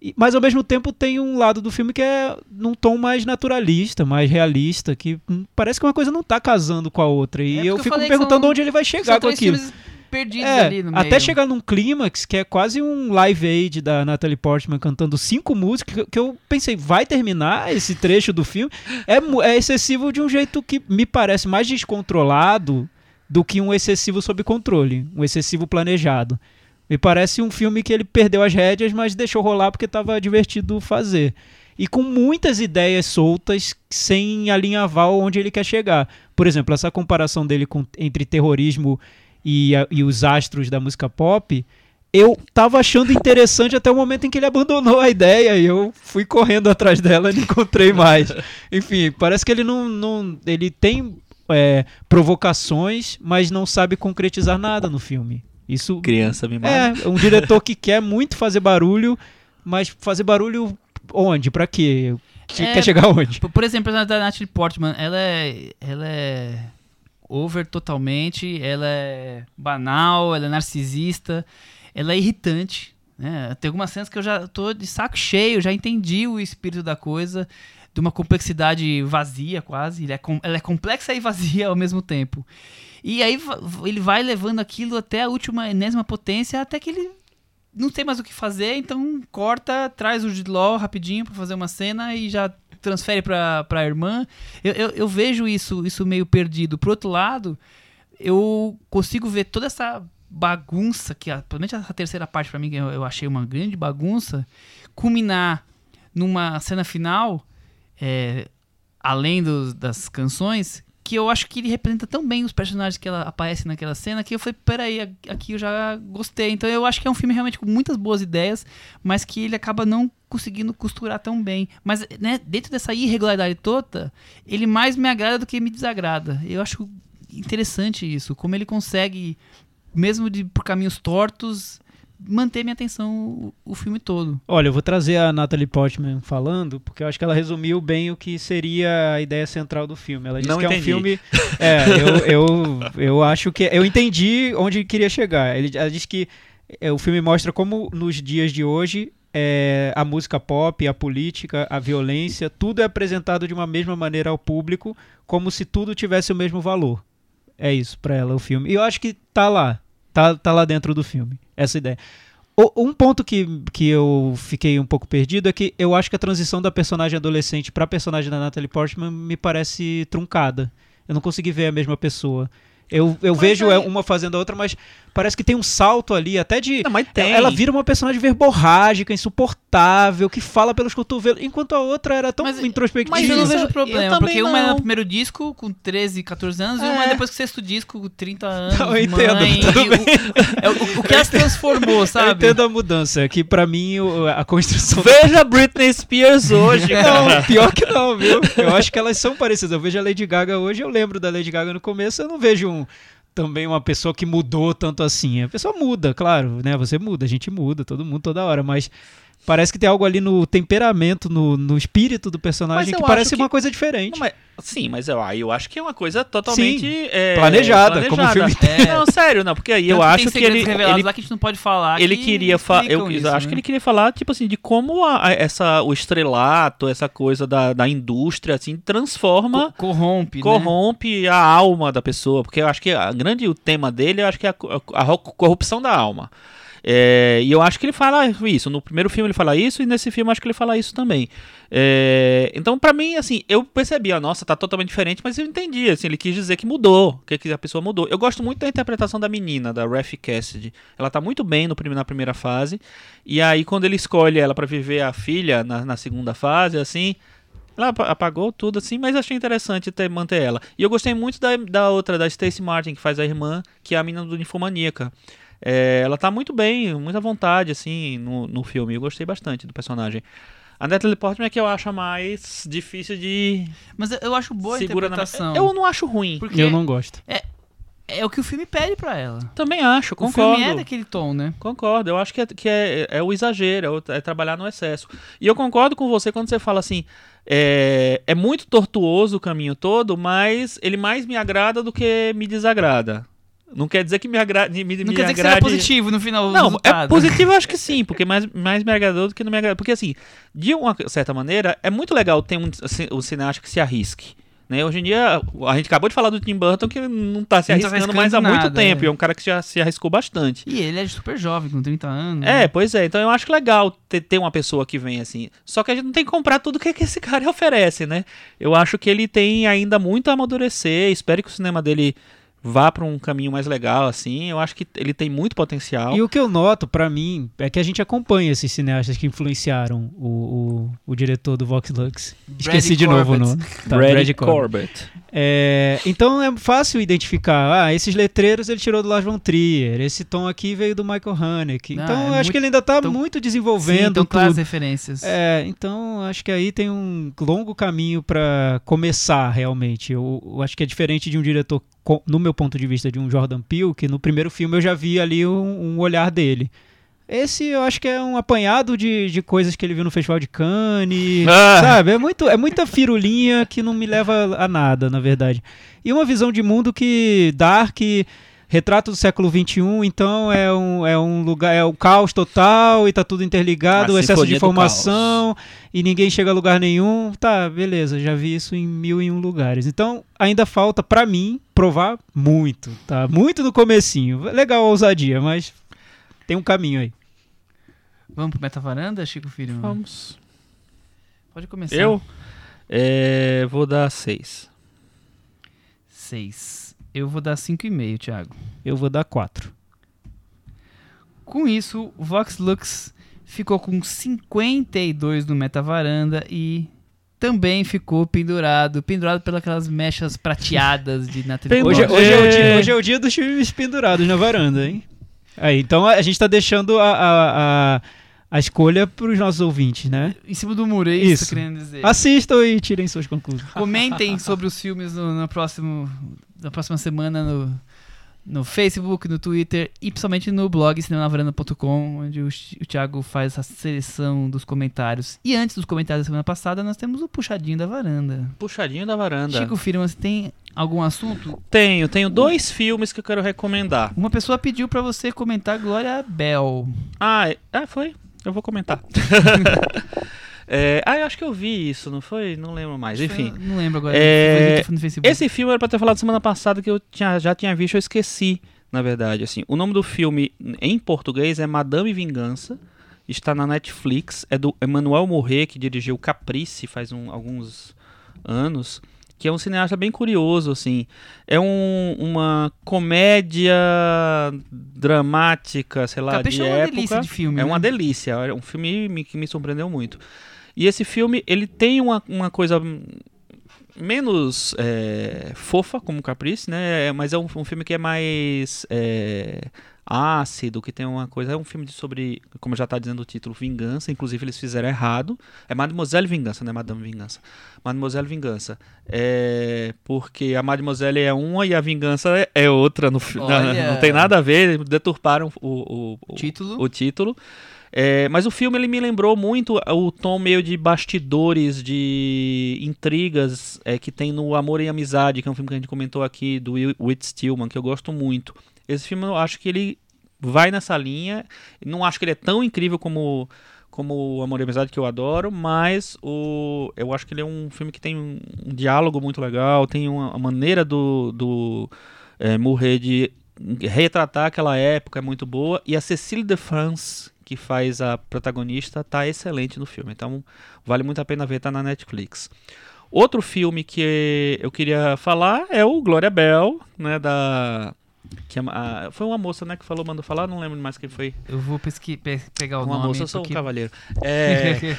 E- Mas ao mesmo tempo tem um lado do filme que é num tom mais naturalista, mais realista, que hum, parece que uma coisa não tá casando com a outra. E É eu eu fico me falei que perguntando são- onde ele vai chegar com aquilo. filmes perdidos É, ali no até meio. chegar num clímax que é quase um live aid da Natalie Portman cantando cinco músicas, que- eu pensei, vai terminar esse trecho do filme? É, é excessivo de um jeito que me parece mais descontrolado do que um excessivo sob controle, um excessivo planejado. Me parece um filme que ele perdeu as rédeas, mas deixou rolar porque estava divertido fazer. E com muitas ideias soltas, sem alinhavar onde ele quer chegar. Por exemplo, essa comparação dele com, entre terrorismo e, a- e os astros da música pop, eu tava achando interessante até o momento em que ele abandonou a ideia e eu fui correndo atrás dela e não encontrei mais. Enfim, parece que ele não. não ele tem é, provocações, mas não sabe concretizar nada no filme. Isso Criança mimada. é um diretor que quer muito fazer barulho, mas fazer barulho onde? Pra quê? Que- É, Quer chegar onde? Por, por exemplo, a da Natalie Portman, ela é, ela é over totalmente, ela é banal, ela é narcisista, ela é irritante. Né? Tem algumas cenas que eu já tô de saco cheio, já entendi o espírito da coisa, de uma complexidade vazia quase. É com- ela é complexa e vazia ao mesmo tempo. E aí ele vai levando aquilo até a última enésima potência, até que ele não tem mais o que fazer, então corta, traz o Jude Law rapidinho pra fazer uma cena e já transfere pra, pra irmã. Eu, eu, eu vejo isso, isso meio perdido. Por outro lado, eu consigo ver toda essa bagunça, que a- principalmente essa terceira parte pra mim, que eu, eu achei uma grande bagunça, culminar numa cena final, é, além dos- das canções, que eu acho que ele representa tão bem os personagens que ela aparece naquela cena que eu falei, peraí, aqui eu já gostei. Então eu acho que é um filme realmente com muitas boas ideias, mas que ele acaba não conseguindo costurar tão bem. Mas, né, dentro dessa irregularidade toda, ele mais me agrada do que me desagrada. Eu acho interessante isso, como ele consegue, mesmo de, por caminhos tortos, manter minha atenção o, o filme todo. Olha, eu vou trazer a Natalie Portman falando, porque eu acho que ela resumiu bem o que seria a ideia central do filme. Ela disse Não que é um entendi. filme. É, eu, eu, eu acho que. Eu entendi onde queria chegar. Ele, ela disse que é, o filme mostra como nos dias de hoje. é, a música pop, a política, a violência, tudo é apresentado de uma mesma maneira ao público, como se tudo tivesse o mesmo valor. É isso pra ela o filme. E eu acho que tá lá. Tá, tá lá dentro do filme. Essa ideia. O- um ponto que, que eu fiquei um pouco perdido é que eu acho que a transição da personagem adolescente pra personagem da Natalie Portman me parece truncada. Eu não consegui ver a mesma pessoa. Eu, eu vejo é, uma fazendo a outra, mas parece que tem um salto ali, até de. Não, mas tem. Ela vira uma personagem verborrágica, insuportável, que fala pelos cotovelos, enquanto a outra era tão Mas- introspectiva. Mas eu não vejo eu problema, porque uma é no não. primeiro disco, com 13, 14 anos, e É. uma é depois que sexto disco, com 30 anos, Não, eu entendo, mãe, tudo e o, é o, o que ela se transformou, Eu sabe? entendo a mudança, que pra mim a construção Veja Britney Spears hoje, cara. Não, pior que não, viu? Eu acho que elas são parecidas. Eu vejo a Lady Gaga hoje, eu lembro da Lady Gaga no começo, eu não vejo um, também uma pessoa que mudou tanto assim. A pessoa muda, claro, né? Você muda, a gente muda, todo mundo toda hora, mas parece que tem algo ali no temperamento, no, no espírito do personagem que eu parece acho que- uma coisa diferente. Não, mas- sim, mas eu, aí eu acho que é uma coisa totalmente Sim, é, planejada, como o filme tem. Não, sério, não, porque aí eu Tanto acho tem que ele, revelados ele lá que a gente não pode falar. ele que queria falar. Eu isso, acho né? que ele queria falar, tipo assim, de como a- a- essa, o estrelato, essa coisa da, da indústria, assim, transforma. Co- corrompe, né? Corrompe a alma da pessoa, porque eu acho que a grande o tema dele, eu acho que é a, a corrupção da alma. É, e eu acho que ele fala isso. No primeiro filme ele fala isso, e nesse filme acho que ele fala isso também. É, então, pra mim, assim, eu percebi, a nossa, tá totalmente diferente, mas eu entendi, assim, ele quis dizer que mudou, que, a pessoa mudou. Eu gosto muito da interpretação da menina, da Raffi Cassidy. Ela tá muito bem no, na primeira fase, e aí quando ele escolhe ela pra viver a filha na, na segunda fase, assim, ela apa- apagou tudo assim, mas achei interessante ter, manter ela. E eu gostei muito da, da outra, da Stacey Martin, que faz a irmã, que é a menina do Ninfomaníaca. É, ela tá muito bem, muita vontade, assim, no, no filme. Eu gostei bastante do personagem. A Natalie Portman é que eu acho mais difícil de Mas eu- acho boa a segura na interpretação. Eu não acho ruim. Porque Eu não gosto. é o que o filme pede pra ela. Também acho, O concordo. filme é daquele tom, né? Concordo, eu acho que é, que é, é o exagero, é, o- é trabalhar no excesso. E eu concordo com você quando você fala assim: é, é muito tortuoso o caminho todo, mas ele mais me agrada do que me desagrada. Não quer dizer que me, agra me, me Não quer dizer que agrade... seja positivo no final Não, é positivo eu acho que sim, porque mais, mais me agradou do que não me agradou. Porque assim, de uma certa maneira, é muito legal ter um, um cineasta que se arrisque. Né? Hoje em dia, a gente acabou de falar do Tim Burton que não tá se tá arriscando arriscando mais há muito nada, tempo. é. E é um cara que já se arriscou bastante. E ele é super jovem, com 30 anos. É, pois é. Então eu acho que legal ter, ter uma pessoa que vem assim. Só que a gente não tem que comprar tudo que, que esse cara oferece, né? Eu acho que ele tem ainda muito a amadurecer. Espero que o cinema dele vá para um caminho mais legal, assim. Eu acho que ele tem muito potencial. E o que eu noto, pra mim, é que a gente acompanha esses cineastas que influenciaram o, o, o diretor do Vox Lux. Esqueci de novo o Corbett. nome. Tá, Brady Brad Corbett. Corbett. É, então é fácil identificar. Ah, esses letreiros ele tirou do Lars von Trier. Esse tom aqui veio do Michael Haneke. Ah, Então é eu acho muito- que ele ainda tá tão- muito Sim, desenvolvendo então claras referências. É, então acho que aí tem um longo caminho pra começar realmente. Eu, eu acho que é diferente de um diretor, no meu ponto de vista, de um Jordan Peele, que no primeiro filme eu já vi ali um, um olhar dele. Esse eu acho que é um apanhado de, de coisas que ele viu no Festival de Cannes, Ah. sabe? É, muito, é muita firulinha que não me leva a nada, na verdade. E uma visão de mundo que Dark retrato do século XXI, então é um, é um lugar, é o caos total e tá tudo interligado, o excesso de do informação e ninguém chega a lugar nenhum. Tá, beleza, já vi isso em mil e um lugares. Então ainda falta pra mim provar muito, tá? Muito no comecinho. Legal a ousadia, mas tem um caminho aí. Vamos pro Metavaranda, Chico Filho? Vamos. Pode começar. Eu é, vou dar seis. Seis. Eu vou dar 5,5, Thiago. Eu vou dar quatro. Com isso, o Vox Lux ficou com 52 no Metavaranda e também ficou pendurado, pendurado pelas mechas prateadas de Natalie Hoje, Portman. hoje é o É. dia, hoje é o dia dos filmes pendurados na varanda, hein? Aí, então a gente tá deixando a, a, a, a escolha pros nossos ouvintes, né? Em cima do muro, é isso, Isso. que eu tô querendo dizer. Assistam e tirem suas conclusões. Comentem sobre os filmes no, no próximo, na próxima semana no, no Facebook, no Twitter e principalmente no blog cinemanavaranda.com, onde o, o Thiago faz a seleção dos comentários. E antes dos comentários da semana passada, nós temos o Puxadinho da Varanda. Puxadinho da varanda. Chico Firman, você tem algum assunto? Tenho, tenho dois filmes que eu quero recomendar. Uma pessoa pediu pra você comentar Glória Bell. Ah, é- ah foi? Eu vou comentar. É, ah, eu acho que eu vi isso, não foi? Não lembro mais. Enfim. Eu Não lembro agora. É. Esse filme era pra ter falado semana passada que eu tinha- já tinha visto, eu esqueci, na verdade. Assim, o nome do filme em português é Madame Vingança. Está na Netflix. É do Emmanuel Morret, que dirigiu Caprice faz um- alguns anos. Que é um cineasta bem curioso, assim. É um- uma comédia dramática, sei lá, Capricho de é uma época. delícia de filme. É né? uma delícia, é um filme me- que me surpreendeu muito. E esse filme, ele tem uma, uma coisa menos é, fofa, como Caprice, né? É, Mas é um, um filme que é mais é, ácido, que tem uma coisa... É um filme de sobre, como já está dizendo o título, vingança. Inclusive, eles fizeram errado. É Mademoiselle Vingança, não é Madame Vingança. Mademoiselle Vingança. É, porque a Mademoiselle é uma e a Vingança é- é outra. No, fi- Olha. não tem nada a ver, deturparam o, o, o, Título. o título. É, mas o filme ele me lembrou muito o tom meio de bastidores, de intrigas é, que tem no Amor e Amizade, que é um filme que a gente comentou aqui, do Whit Stillman, que eu gosto muito. Esse filme eu acho que ele vai nessa linha. Não acho que ele é tão incrível como como o Amor e Amizade, que eu adoro, mas o, eu acho que ele é um filme que tem um, um diálogo muito legal, tem uma, maneira do, do é, Murray de retratar aquela época é muito boa, e a Cecile de France, que faz a protagonista, tá excelente no filme, então vale muito a pena ver, tá na Netflix. Outro filme que eu queria falar é o Glória Bell, né, da... Que é a- foi uma moça, né, que falou, mandou falar, não lembro mais quem foi. Eu vou pesqui- pe- pegar o Uma nome. moça, eu sou um cavaleiro. É,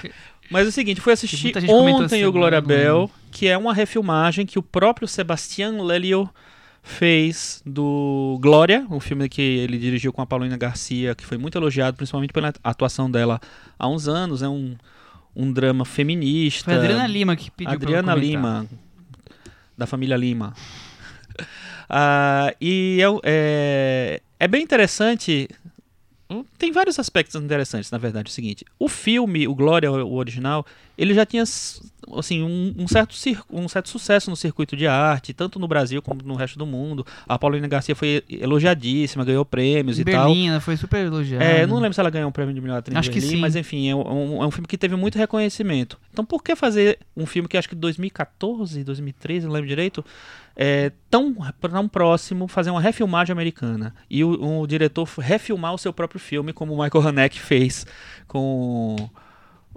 mas é o seguinte, fui assistir ontem o Glória Bell, que é uma refilmagem que o próprio Sebastian Lelio fez do Glória, um filme que ele dirigiu com a Paulina Garcia, que foi muito elogiado, principalmente pela atuação dela há uns anos. É um, um drama feminista. Foi a Adriana Lima que pediu pra eu Adriana comentar. Lima, da família Lima. Ah, e é, é, é bem interessante. Tem vários aspectos interessantes, na verdade. É o seguinte: o filme, o Glória, o original, ele já tinha assim, um, um certo, um certo sucesso no circuito de arte, tanto no Brasil como no resto do mundo. A Paulina Garcia foi elogiadíssima, ganhou prêmios Em e tal. Berlim, foi super elogiada. É, não lembro se ela ganhou um prêmio de melhor atriz Acho em que Berlim, sim. mas enfim, é um, é um filme que teve muito reconhecimento. Então por que fazer um filme que acho que 2014, 2013, não lembro direito, é, tão, tão próximo, fazer uma refilmagem americana? E o, o diretor refilmar o seu próprio filme, como o Michael Haneke fez com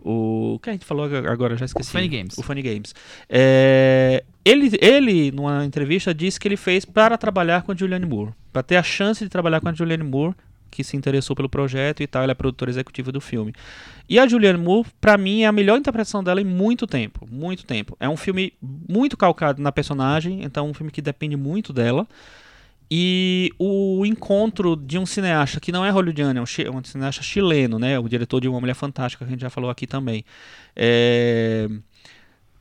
o... O que a gente falou agora? Já esqueci. Funny Games. O Funny Games. É, ele, ele, numa entrevista, disse que ele fez para trabalhar com a Julianne Moore. Para ter a chance de trabalhar com a Julianne Moore, que se interessou pelo projeto e tal. Ela é produtora executiva do filme. E a Julianne Moore, para mim, é a melhor interpretação dela em muito tempo. Muito tempo. É um filme muito calcado na personagem, então é um filme que depende muito dela. E o encontro de um cineasta que não é hollywoodiano, é um, um cineasta chileno, né? O diretor de Uma Mulher Fantástica, que a gente já falou aqui também. É,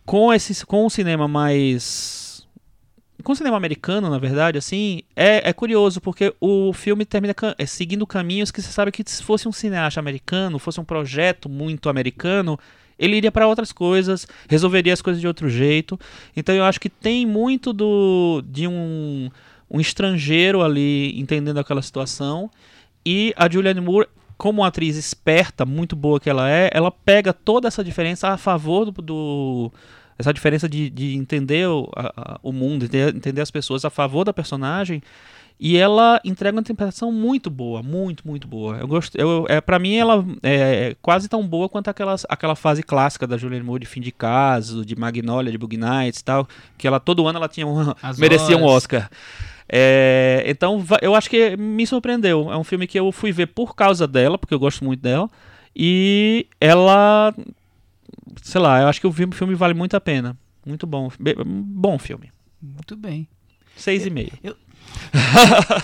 com esse com o cinema mais com o cinema americano, na verdade, assim, é, é curioso, porque o filme termina é, seguindo caminhos que você sabe que se fosse um cineasta americano, fosse um projeto muito americano, ele iria para outras coisas, resolveria as coisas de outro jeito. Então eu acho que tem muito do de um um estrangeiro ali entendendo aquela situação. E a Julianne Moore, como uma atriz esperta, muito boa que ela é, ela pega toda essa diferença a favor do. do- essa diferença de, de entender o, a- o mundo, entender, entender as pessoas a favor da personagem. E ela entrega uma interpretação muito boa, muito, muito boa. Eu gosto, eu, é, para mim ela é quase tão boa quanto aquelas, aquela fase clássica da Julianne Moore de fim de caso, de Magnolia, de Bug Nights e tal, que ela todo ano ela tinha uma, merecia um horas. Oscar. É, então eu acho que me surpreendeu. É um filme que eu fui ver por causa dela, porque eu gosto muito dela. E ela, sei lá, eu acho que o filme, vale muito a pena. Muito bom, bom filme. Muito bem. Seis e meio.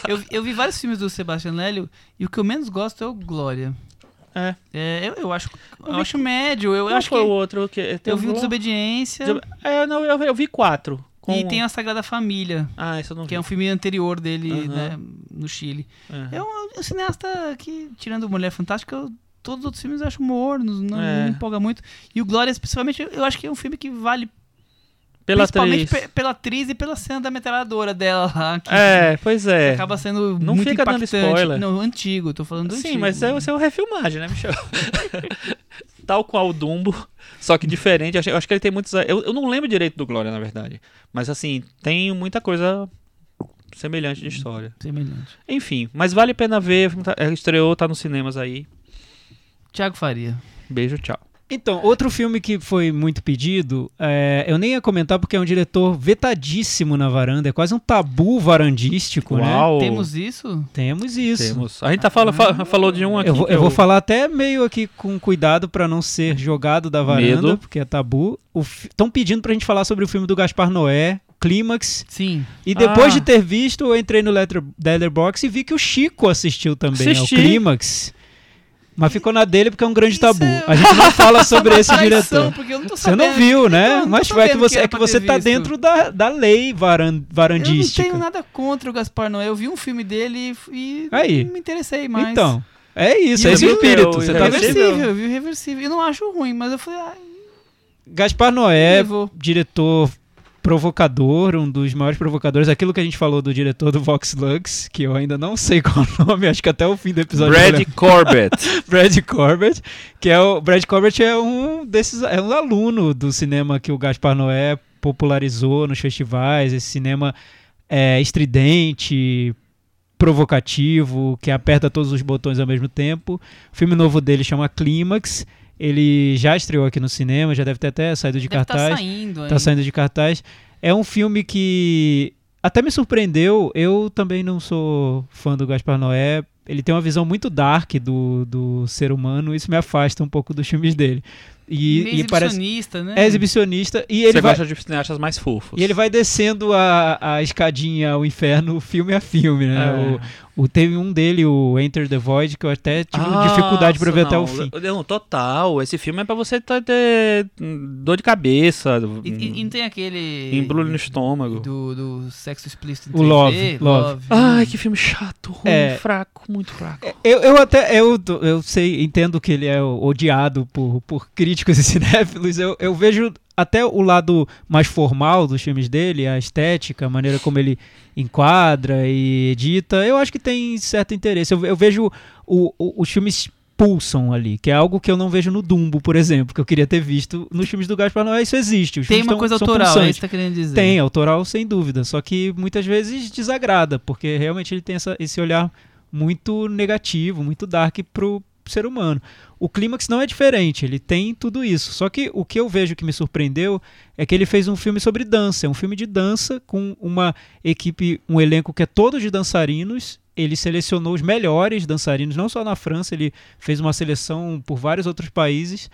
Eu, eu vi vários filmes do Sebastian Lélio e o que eu menos gosto é o Glória. É. É, eu, eu acho, eu vi- acho médio. Eu Qual acho que o outro que eu vi o Desobediência É, não, eu, eu vi quatro. Com- e tem a Sagrada Família, Ah, isso eu não vi. que é um filme anterior dele, Aham. né, no Chile. É um, é um cineasta que, tirando Mulher Fantástica, eu- todos os outros filmes eu acho mornos, não, É. não me empolga muito. E o Glória, principalmente, eu acho que é um filme que vale Pela principalmente atriz. pe- pela atriz e pela cena da metralhadora dela lá, que É, pois é. acaba sendo Não muito fica dando impactante. spoiler. Não, antigo, tô falando do Sim, antigo. mas isso é, é uma refilmagem, né, Michel? Tal qual o Dumbo, só que diferente. Eu acho, que ele tem muitos. Eu, eu não lembro direito do Glória, na verdade. Mas assim, tem muita coisa semelhante de história. Semelhante. Enfim, mas vale a pena ver. tá- é, Estreou, tá nos cinemas aí. Tiago Faria. Beijo, tchau. Então, outro filme que foi muito pedido, é, eu nem ia comentar porque é um diretor vetadíssimo na varanda, é quase um tabu varandístico, né? Uau! Temos isso? Temos isso. Temos. A gente tá fala, fa- falou de um aqui. Eu vou, eu vou falar até meio aqui com cuidado pra não ser jogado da varanda, Medo. porque é tabu. Estão pedindo pra gente falar sobre o filme do Gaspar Noé, Clímax. Sim. E depois Ah. de ter visto, eu entrei no Letter, Letterboxd e vi que o Chico assistiu também Assisti. ao Clímax. Mas ficou na dele porque é um grande Isso tabu. é- A gente não fala sobre esse diretor. porque eu não tô Você não viu, né? Então, eu não tô Mas é que você, era é que você tá visto. dentro da, da lei varan, Eu não varandística. tenho nada contra o Gaspar Noé. Eu vi um filme dele e Aí. não me interessei mais. Então, é isso, E é eu esse espírito. meu- Você eu tá eu vi o Reversível. Eu não acho ruim, mas eu falei, ah, Gaspar Noé, levou. diretor provocador, um dos maiores provocadores, aquilo que a gente falou do diretor do Vox Lux, que eu ainda não sei qual o nome, acho que até o fim do episódio Brad. Corbett. Brad Corbett, que é o Brad Corbett é um desses é um aluno do cinema que o Gaspar Noé popularizou nos festivais, esse cinema é, estridente, provocativo, que aperta todos os botões ao mesmo tempo. O filme novo dele chama Clímax. Ele já estreou aqui no cinema, já deve ter até saído de Deve tá cartaz. saindo ainda. Tá saindo de cartaz. É um filme que até me surpreendeu. Eu também não sou fã do Gaspar Noé. Ele tem uma visão muito dark do, do ser humano. Isso me afasta um pouco dos filmes dele. E, Meio e parece exibicionista, né? é exibicionista e ele Você vai gosta de cineastas mais fofos. e ele vai descendo a, a escadinha ao inferno filme a filme, né? É. O, teve um dele, o Enter the Void, que eu até tive Ah, dificuldade pra ver não, até o fim. Não, total. Esse filme é pra você ter, ter dor de cabeça, E, e- e não tem aquele. embrulho no estômago. Do, do sexo explícito em O 3D, Love, Love. Ai, que filme chato, ruim, É. fraco, muito fraco. Eu, eu até eu, eu sei, entendo que ele é odiado por, por críticos e cinéfilos. Eu, eu vejo até o lado mais formal dos filmes dele, a estética, a maneira como ele enquadra e edita. Eu acho que tem certo interesse. Eu, eu vejo o- o- os filmes pulsam ali, que é algo que eu não vejo no Dumbo, por exemplo, que eu queria ter visto nos filmes do Gaspar Noé. Isso existe. Os Tem uma tão- coisa autoral, é isso que tá querendo dizer. Tem, autoral sem dúvida, só que muitas vezes desagrada, porque realmente ele tem essa- esse olhar muito negativo, muito dark pro ser humano. O Clímax não é diferente, ele tem tudo isso. Só que o que eu vejo que me surpreendeu é que ele fez um filme sobre dança, é um filme de dança com uma equipe, um elenco que é todo de dançarinos. Ele selecionou os melhores dançarinos, não só na França, ele fez uma seleção por vários outros países.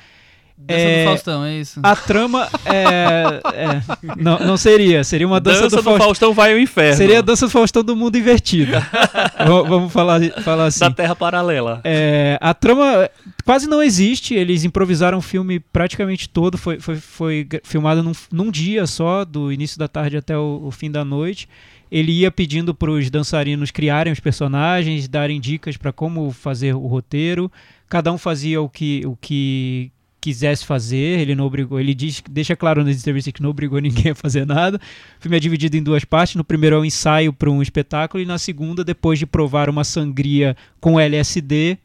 Dança É, do Faustão, é isso? A trama é, é, não, não seria, seria uma dança, Dança do, do Faustão. Faustão vai ao inferno. Seria a dança do Faustão do mundo invertido. Vamos falar, falar assim. da Terra Paralela. É, a trama quase não existe. Eles improvisaram o filme praticamente todo. Foi, foi, foi filmado num, num dia só, do início da tarde até o, o fim da noite. Ele ia pedindo para os dançarinos criarem os personagens, darem dicas para como fazer o roteiro. Cada um fazia o que, o que quisesse fazer, ele não obrigou, ele diz, deixa claro nas entrevistas que não obrigou ninguém a fazer nada. O filme é dividido em duas partes, no primeiro é um ensaio para um espetáculo e na segunda, depois de provar uma sangria com LSD,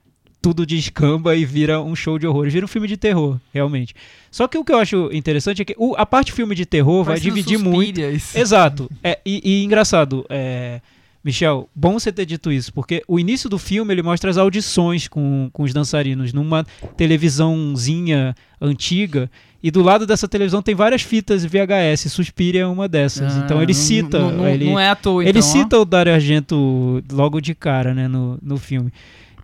tudo descamba e vira um show de horrores, vira um filme de terror, realmente. Só que o que eu acho interessante é que o- a parte filme de terror vai Parece no dividir muito. Exato. É, e, e engraçado, é, Michel, bom você ter dito isso, porque o início do filme ele mostra as audições com, com os dançarinos numa televisãozinha antiga. E do lado dessa televisão tem várias fitas VHS, Suspiria é uma dessas. Ah, então ele cita. Não, não- ele, não é à toa, ele então, ó. cita o Dario Argento logo de cara, né, no, no filme.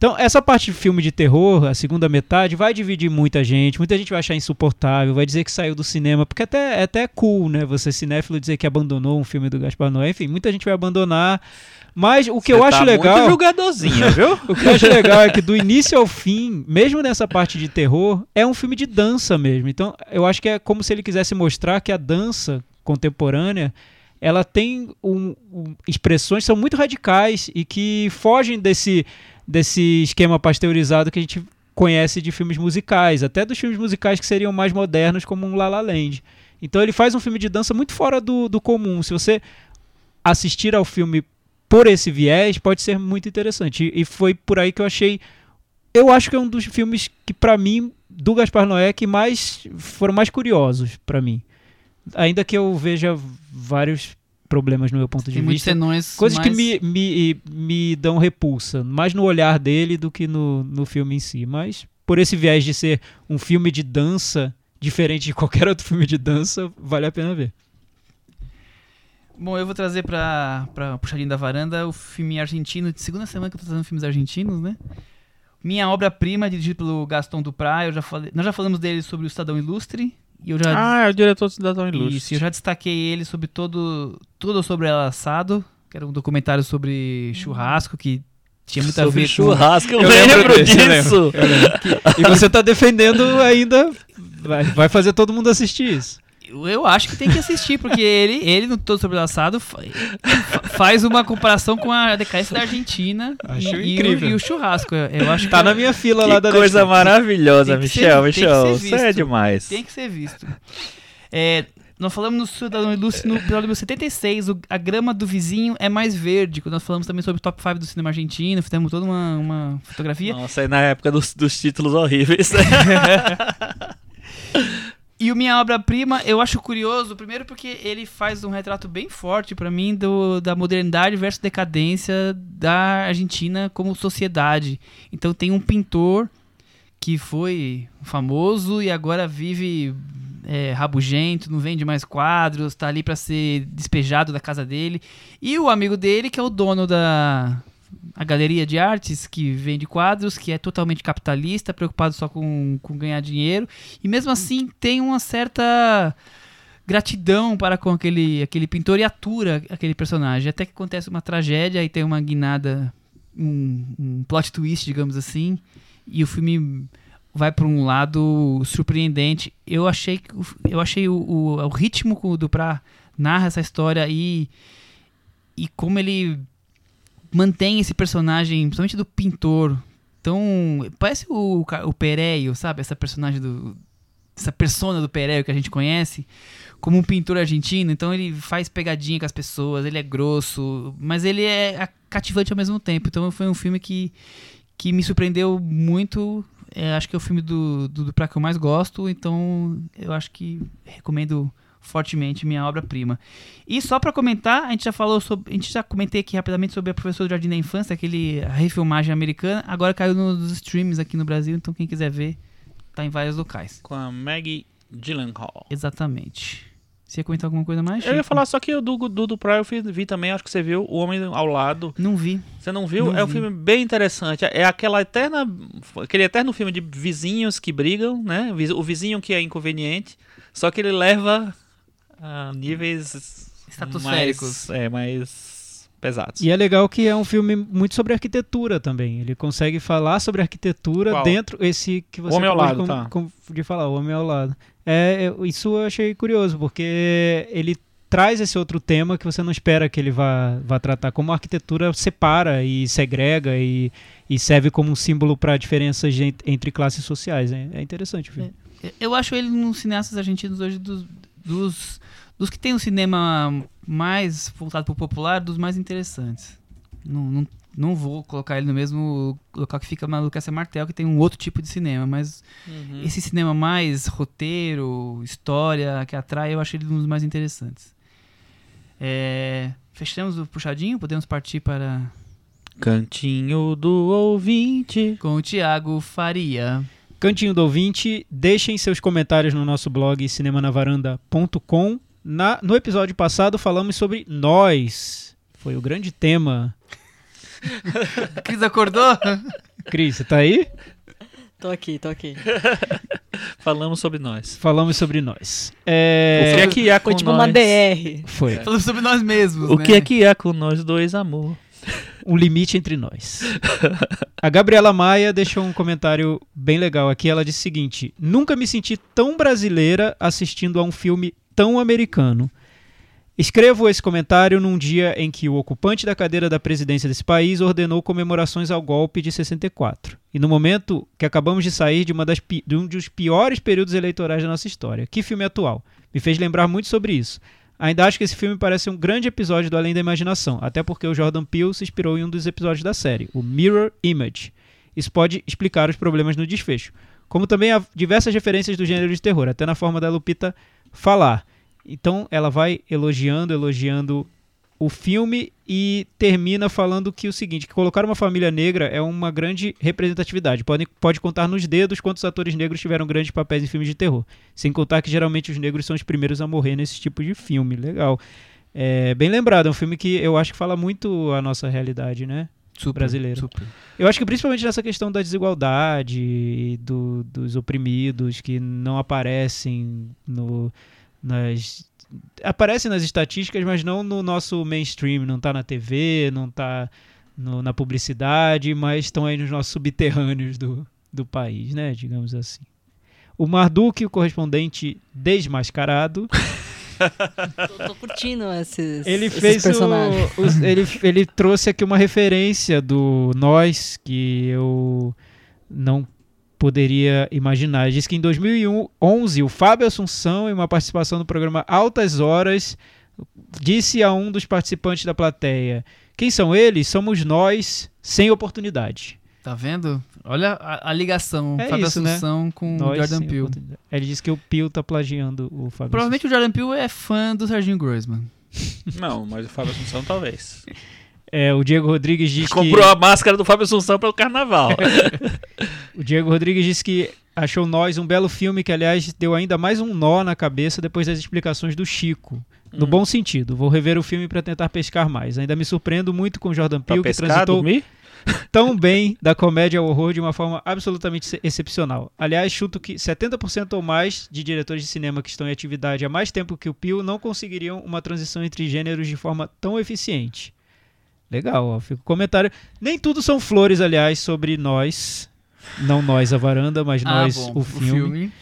Então, essa parte de filme de terror, a segunda metade, vai dividir muita gente. Muita gente vai achar insuportável, vai dizer que saiu do cinema, porque até, é até cool, né? Você cinéfilo dizer que abandonou um filme do Gaspar Noé. Enfim, muita gente vai abandonar. Mas o que Você eu acho tá legal. Muito julgadorzinho, viu? O que eu acho legal é que do início ao fim, mesmo nessa parte de terror, é um filme de dança mesmo. Então, eu acho que é como se ele quisesse mostrar que a dança contemporânea ela tem um- um- expressões que são muito radicais e que fogem desse, desse esquema pasteurizado que a gente conhece de filmes musicais, até dos filmes musicais que seriam mais modernos, como um La La Land. Então ele faz um filme de dança muito fora do, do comum. Se você assistir ao filme por esse viés, pode ser muito interessante. E, e foi por aí que eu achei. Eu acho que é um dos filmes que, pra mim, do Gaspar Noé, que mais foram mais curiosos pra mim. Ainda que eu veja vários problemas no meu ponto de Tem muitos vista. senões Coisas que mais- me, me, me dão repulsa, mais no olhar dele do que no, no filme em si. Mas por esse viés de ser um filme de dança, diferente de qualquer outro filme de dança, vale a pena ver. Bom, eu vou trazer pra, pra puxadinho da varanda o filme argentino, de segunda semana que eu tô trazendo filmes argentinos, né? Minha obra-prima, dirigido pelo Gaston Duprat, eu já falei, nós já falamos dele sobre o Cidadão Ilustre, e eu já, Ah, é o diretor do Cidadão Ilustre. isso, eu já destaquei ele sobre todo, tudo sobre El Assado, que era um documentário sobre churrasco, que tinha muito a Sobre ver com... churrasco, eu, Eu lembro, lembro desse, eu disso. E você tá defendendo ainda. Vai, vai fazer todo mundo assistir isso. Eu, acho que tem que assistir, porque ele, ele no Todo Sobre o Assado, fa- fa- faz uma comparação com a decadência da Argentina Acho e, e incrível. o, e o churrasco. Eu, acho Tá que na minha fila lá Que da coisa Netflix. maravilhosa, Tem que ser- Michel. Michel, você é demais. tem que ser visto. É, nós falamos no Cidadão Ilustre no episódio número 76, o, a grama do vizinho é mais verde. Quando nós falamos também sobre o top 5 do cinema argentino, fizemos toda uma, uma fotografia. Nossa, aí na época dos, dos títulos horríveis. E o Minha Obra-Prima, eu acho curioso, primeiro porque ele faz um retrato bem forte pra mim do, da modernidade versus decadência da Argentina como sociedade. Então tem um pintor que foi famoso e agora vive é, rabugento, não vende mais quadros, tá ali pra ser despejado da casa dele. E o amigo dele, que é o dono da a galeria de artes, que vende quadros, que é totalmente capitalista, preocupado só com, com ganhar dinheiro. E mesmo assim tem uma certa gratidão para com aquele, aquele pintor e atura aquele personagem. Até que acontece uma tragédia e tem uma guinada, um, um plot twist, digamos assim, e o filme vai para um lado surpreendente. Eu achei, que eu achei o, o, o ritmo com o narra essa história e, e como ele mantém esse personagem, principalmente do pintor, tão. Parece o, o Pereio, sabe? Essa personagem do. Essa persona do Pereio que a gente conhece, como um pintor argentino. Então ele faz pegadinha com as pessoas, ele é grosso, mas ele é cativante ao mesmo tempo. Então foi um filme que, que me surpreendeu muito. É, acho que é o filme do, do Duprat que eu mais gosto, então eu acho que recomendo fortemente minha obra-prima. E só pra comentar, a gente já falou sobre, a gente já comentei aqui rapidamente sobre a professora do Jardim da Infância, aquele refilmagem americana, agora caiu nos streams aqui no Brasil, então quem quiser ver, tá em vários locais. Com a Maggie Gyllenhaal. Exatamente. Você ia comentar alguma coisa mais? Eu ia falar só que o do, do, do Praia eu vi, também, acho que você viu, O Homem ao Lado. Não vi. Você não viu? Não é um vi. filme bem interessante. É aquela eterna. Aquele eterno filme de vizinhos que brigam, né? O vizinho que é inconveniente. Só que ele leva a níveis. Estratosféricos. Mais, é, mais pesados. E é legal que é um filme muito sobre arquitetura também. Ele consegue falar sobre arquitetura Qual? dentro esse que você O Homem ao acabou de, Lado, com- tá. com- de falar, o homem ao lado. É, é, isso eu achei curioso porque ele traz esse outro tema que você não espera que ele vá, vá tratar, como a arquitetura separa e segrega e, e serve como um símbolo para diferenças entre classes sociais. É, é interessante o filme. Eu acho ele um cineastas argentinos hoje dos, dos, dos que tem um cinema mais voltado pro popular, dos mais interessantes. Não, não, não vou colocar ele no mesmo local que fica na Lucas Martel, que tem um outro tipo de cinema, mas Uhum. esse cinema mais roteiro, história, que atrai, eu acho ele um dos mais interessantes. É, fechamos o puxadinho? Podemos partir para Cantinho do ouvinte. com o Thiago Faria. Cantinho do ouvinte, deixem seus comentários no nosso blog cinemanavaranda.com. Na, no episódio passado falamos sobre nós. Foi o grande tema. Cris acordou? Cris, você tá aí? Tô aqui, tô aqui. Falamos sobre nós. Falamos sobre nós. O É, que é que há com Foi tipo nós? uma DR. Foi. Falando sobre nós mesmos, O né? que é que há com nós dois, amor? Um limite entre nós. A Gabriela Maia deixou um comentário bem legal aqui. Ela disse o seguinte: Nunca me senti tão brasileira assistindo a um filme tão americano. Escrevo esse comentário num dia em que o ocupante da cadeira da presidência desse país ordenou comemorações ao golpe de 64. E no momento que acabamos de sair de, de um dos piores períodos eleitorais da nossa história. Que filme atual? Me fez lembrar muito sobre isso. Ainda acho que esse filme parece um grande episódio do Além da Imaginação, até porque o Jordan Peele se inspirou em um dos episódios da série, o Mirror Image. Isso pode explicar os problemas no desfecho. Como também há diversas referências do gênero de terror, até na forma da Lupita falar. Então ela vai elogiando, elogiando o filme e termina falando que o seguinte, que colocar uma família negra é uma grande representatividade. Pode, pode contar nos dedos quantos atores negros tiveram grandes papéis em filmes de terror. Sem contar que geralmente os negros são os primeiros a morrer nesse tipo de filme. Legal. É, bem lembrado, é um filme que eu acho que fala muito a nossa realidade, né? Super, brasileiro. super. Eu acho que principalmente nessa questão da desigualdade, e do- dos oprimidos que não aparecem no, nas. Aparecem nas estatísticas, mas não no nosso mainstream. Não tá na TV, não tá no- na publicidade, mas estão aí nos nossos subterrâneos do, do país, né? Digamos assim. O Marduk, o correspondente desmascarado, Tô, tô curtindo esses, ele esses fez o, os- ele, ele trouxe aqui uma referência do Nós que eu não poderia imaginar. Ele disse que em 2011 o Fábio Assunção, em uma participação no programa Altas Horas, disse a um dos participantes da plateia: Quem são eles? Somos nós sem oportunidade. Tá vendo? Olha a, a ligação. É Fábio isso, né? Assunção com Nós Jordan Peele. Ele disse que o Peele tá plagiando o Fábio Provavelmente o Jordan Peele é fã do Serginho Groisman. Não, mas o Fábio Assunção talvez. É, o Diego Rodrigues diz que Comprou a máscara do Fábio Assunção pelo carnaval. O Diego Rodrigues disse que achou Nós um belo filme que, aliás, deu ainda mais um nó na cabeça depois das explicações do Chico. No Hum. bom sentido. Vou rever o filme para tentar pescar mais. Ainda me surpreendo muito com Jordan Peele, que pescar, transitou dormir? tão bem da comédia ao horror de uma forma absolutamente ex- excepcional. Aliás, chuto que 70% ou mais de diretores de cinema que estão em atividade há mais tempo que o Peele não conseguiriam uma transição entre gêneros de forma tão eficiente. Legal, ó, fica o comentário. Nem tudo são flores, aliás, sobre nós. Não nós, a varanda, mas nós, ah, bom, o filme.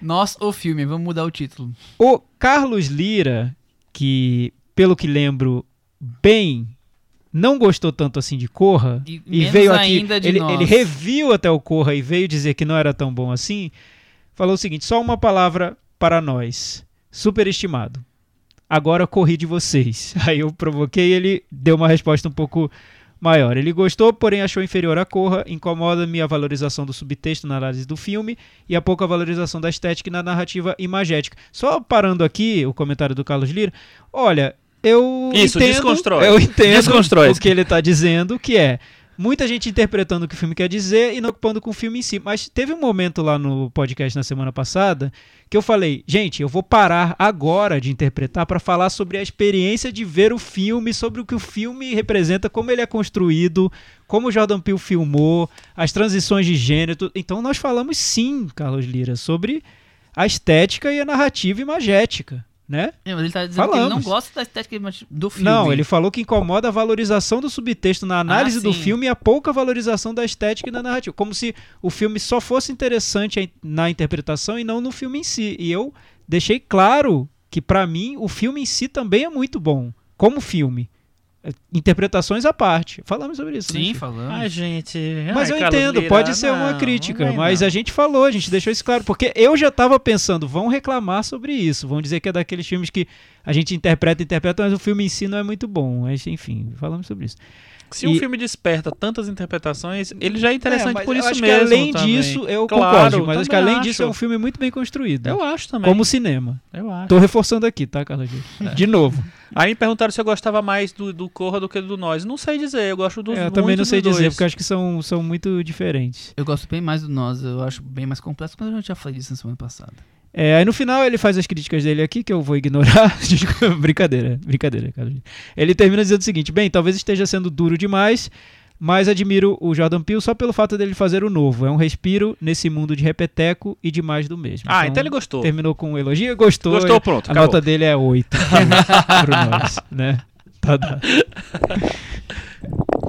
Nós, o filme. Vamos mudar o título. O Carlos Lira, que, pelo que lembro, bem, não gostou tanto assim de Corra, E, e veio aqui, ele, nós. ele reviu até o Corra e veio dizer que não era tão bom assim, falou o seguinte, só uma palavra para nós, superestimado. Agora corri de vocês. Aí eu provoquei e ele deu uma resposta um pouco maior. Ele gostou, porém achou inferior a Corra, incomoda-me a valorização do subtexto na análise do filme e a pouca valorização da estética e na narrativa imagética. Só parando aqui o comentário do Carlos Lira, olha, eu Isso, entendo, desconstrói. eu entendo Desconstrói. o que ele está dizendo, que é muita gente interpretando o que o filme quer dizer e não ocupando com o filme em si. Mas teve um momento lá no podcast na semana passada que eu falei, gente, eu vou parar agora de interpretar para falar sobre a experiência de ver o filme, sobre o que o filme representa, como ele é construído, como o Jordan Peele filmou, as transições de gênero. Então nós falamos sim, Carlos Lira, sobre a estética e a narrativa imagética, né? É, mas ele tá dizendo que ele não Falamos. gosta da estética do filme. Não, ele falou que incomoda a valorização do subtexto na análise Ah, do filme e a pouca valorização da estética e da narrativa. Como se o filme só fosse interessante na interpretação e não no filme em si. E eu deixei claro que, pra mim, o filme em si também é muito bom. Como filme. Interpretações à parte. Falamos sobre isso. né, Sim, Chico? falando. Ai, gente. Mas ai, eu entendo, Lira, pode ser não, uma crítica, mas não. a gente falou, a gente deixou isso claro, porque eu já tava pensando, vão reclamar sobre isso, vão dizer que é daqueles filmes que a gente interpreta, interpreta, mas o filme em si não é muito bom. Mas, enfim, falamos sobre isso. Se um E- filme desperta tantas interpretações, ele já é interessante É, por isso acho mesmo. que além também. disso, eu Claro, concordo, mas acho que além disso é acho. um filme muito bem construído. Eu acho também. Como cinema. Eu acho. Tô reforçando aqui, tá, Carlos? De novo. Aí me perguntaram se eu gostava mais do, do Corra do que do Nós. Não sei dizer, eu gosto dos É, eu também não sei dizer, dois. porque eu acho que são, são muito diferentes. Eu gosto bem mais do Nós, eu acho bem mais complexo, mas eu já falei disso na semana passada. É, aí no final ele faz as críticas dele aqui, que eu vou ignorar. Brincadeira, brincadeira, cara. Ele termina dizendo o seguinte: bem, talvez esteja sendo duro demais, mas admiro o Jordan Peele só pelo fato dele fazer o novo. É um respiro nesse mundo de repeteco e de mais do mesmo. Ah, então ele gostou. Terminou com um elogio, gostou. Gostou, pronto, A acabou. nota dele é 8 pro nós, né? Tá dado.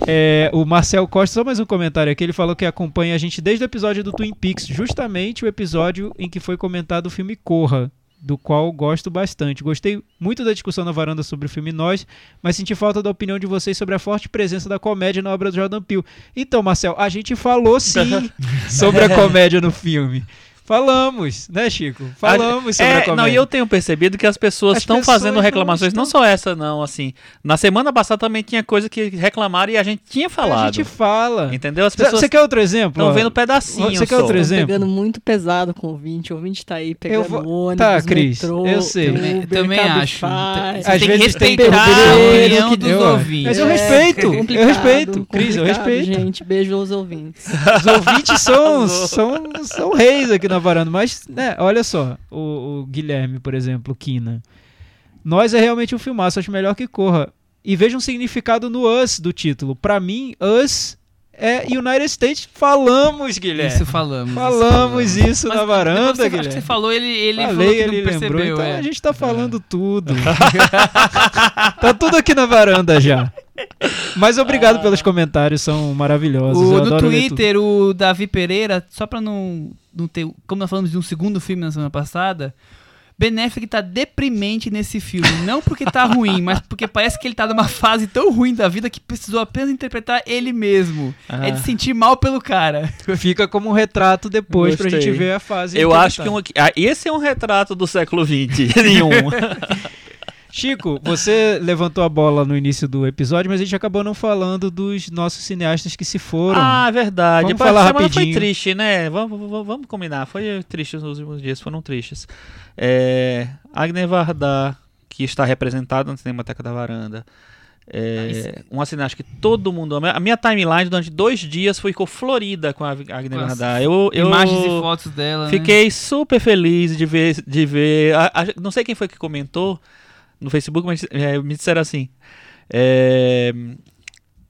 É, o Marcel Costa, só mais um comentário aqui, ele falou que acompanha a gente desde o episódio do Twin Peaks, justamente o episódio em que foi comentado o filme Corra, do qual gosto bastante. Gostei muito da discussão na varanda sobre o filme Nós, mas senti falta da opinião de vocês sobre a forte presença da comédia na obra do Jordan Peele. Então, Marcel, a gente falou sim sobre a comédia no filme. Falamos, né, Chico? Falamos sobre é, a comédia. Não, e eu tenho percebido que as pessoas As estão fazendo não reclamações, não, estão- só essa, não, assim. Na semana passada também tinha coisa que reclamaram e a gente tinha falado. A gente fala. Entendeu? As Você pessoas você quer outro exemplo? estão vendo pedacinho. Você quer só. outro Tô exemplo? pegando muito pesado com o ouvinte. O ouvinte tá aí pegando vou- ônibus, Tá, Cris, metrô, eu sei. Também, Uber, também acho. Você Às tem que vezes tem respeitar a opinião que dos eu- ouvintes. Mas eu É, respeito, eu complicado, respeito. Cris, eu respeito. Gente, beijo aos ouvintes. Os ouvintes são, são, são reis aqui na varanda. Mas, né, olha só, o, o Guilherme, por exemplo, Kina. Nós é realmente um filmaço, acho melhor que corra. E veja um significado no Us do título. Pra mim, Us é United States. Falamos, Guilherme. Isso falamos. Falamos isso Mas na depois varanda, você, Guilherme. você falou, ele, ele falou Falei, não ele lembrou. percebeu. Então é. a gente tá falando tudo. tá tudo aqui na varanda já. Mas obrigado pelos comentários, são maravilhosos. O, eu no. Twitter, o Davi Pereira, só pra não, não ter. Como nós falamos de um segundo filme na semana passada, Ben Affleck tá deprimente nesse filme. Não porque tá ruim, mas porque parece que ele tá numa fase tão ruim da vida que precisou apenas interpretar ele mesmo. Ah. É de sentir mal pelo cara. Fica como um retrato depois pra Gostei. gente ver a fase. Eu acho que interpretada. um, ah, esse é um retrato do século XX. Nenhum. Chico, você levantou a bola no início do episódio, mas a gente acabou não falando dos nossos cineastas que se foram. ah, verdade. Vamos A falar semana foi rapidinho. triste, né? Vamos, vamos, vamos combinar. Foi triste os últimos dias, foram tristes. É, Agner Vardar, que está representado na Cinemateca da Varanda. É, uma cineasta que todo mundo ama. A minha timeline durante dois dias ficou florida com a as Vardar. Eu, eu Imagens e fotos dela. né? Fiquei super feliz de ver. De ver a- a- não sei quem foi que comentou no Facebook, mas é, me disseram assim. é,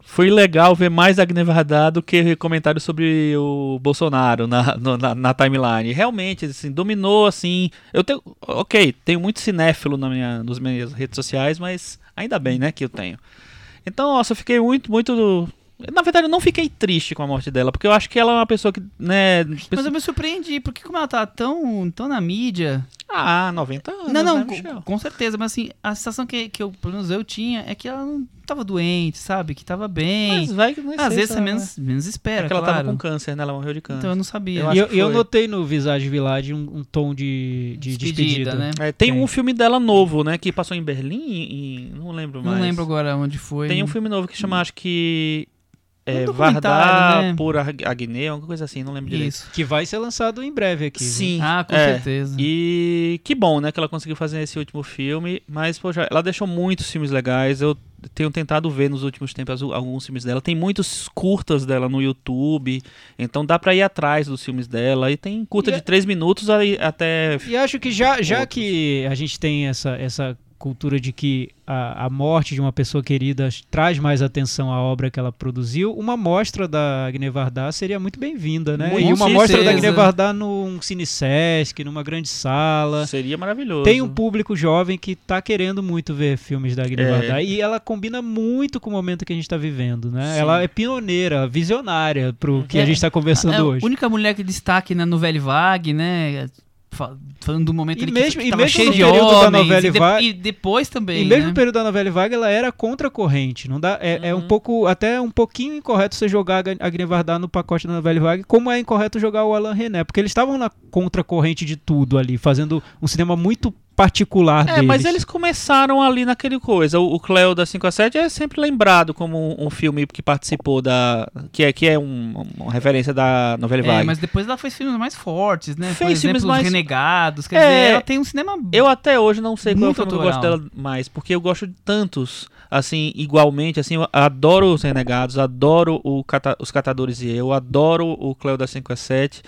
foi legal ver mais Vardar do que comentários sobre o Bolsonaro na, no- na, na timeline. Realmente, assim, dominou assim. Eu tenho. Ok, tenho muito cinéfilo na minha, nas minhas redes sociais, mas ainda bem, né, que eu tenho. Então, nossa, eu fiquei muito, muito. Na verdade, eu não fiquei triste com a morte dela, porque eu acho que ela é uma pessoa que, né. Mas eu me surpreendi, porque como ela tá tão, tão na mídia. Ah, 90 anos. Não, não, né, com, com certeza, mas assim, a sensação que, que eu, pelo menos eu tinha é que ela não tava doente, sabe? Que tava bem. Mas vai que não Às vezes você você menos, menos espera, É que ela claro. tava com câncer, né? Ela morreu de câncer. Então eu não sabia. Eu E eu, eu notei no Visage Village um, um tom de, de despedida. né? É, tem Tem. um filme dela novo, né? Que passou em Berlim, em, não lembro mais. Não lembro agora onde foi. Tem um filme novo que chama, acho que. É, Um documentário, Vardar né? por Ag- Agne, alguma coisa assim, não lembro direito. Isso. Que vai ser lançado em breve aqui. Sim. Ah, com é. certeza. E que bom, né, que ela conseguiu fazer esse último filme. Mas, poxa, ela deixou muitos filmes legais. Eu tenho tentado ver nos últimos tempos al- alguns filmes dela. Tem muitos curtas dela no YouTube. Então dá pra ir atrás dos filmes dela. E tem curta E de é- três minutos aí até. E acho que já, já Outros. que a gente tem essa, essa cultura de que a, a morte de uma pessoa querida traz mais atenção à obra que ela produziu, uma mostra da Agne Vardar seria muito bem-vinda, né? Muito e uma mostra da. Agne Vardar num Cine Sesc, numa grande sala. Seria maravilhoso. Tem um público jovem que tá querendo muito ver filmes da Agne É. Vardar e ela combina muito com o momento que a gente tá vivendo, né? Sim. Ela é pioneira, visionária pro que a É. gente tá conversando É a hoje. única mulher que destaque né, no Velho Vague, né? Fa- falando do momento E mesmo- que e mesmo cheio no de período da homens, novela e, de- Vague- e depois também, E mesmo né? no período da novela Vague, ela era contracorrente. Não dá, é, é um Uhum. pouco, até um pouquinho incorreto você jogar a Agne Varda no pacote da novela Vague, como é incorreto jogar o Alan René, porque eles estavam na contracorrente de tudo ali, fazendo um cinema muito particular É, deles. mas eles começaram ali naquele coisa. O, o Cleo da 5 a 7 é sempre lembrado como um, um filme que participou da. que é, que é um- uma referência da novela É, Vague. mas depois ela fez filmes mais fortes, né? Por Fez exemplo, filmes Os mais- Renegados. Quer É, dizer, ela tem um cinema. Eu até hoje não sei qual é o filme que eu gosto dela mais, porque eu gosto de tantos, assim, igualmente, assim, eu adoro os Renegados, adoro o Cata- os Catadores e eu, adoro o Cleo da 5 a 7,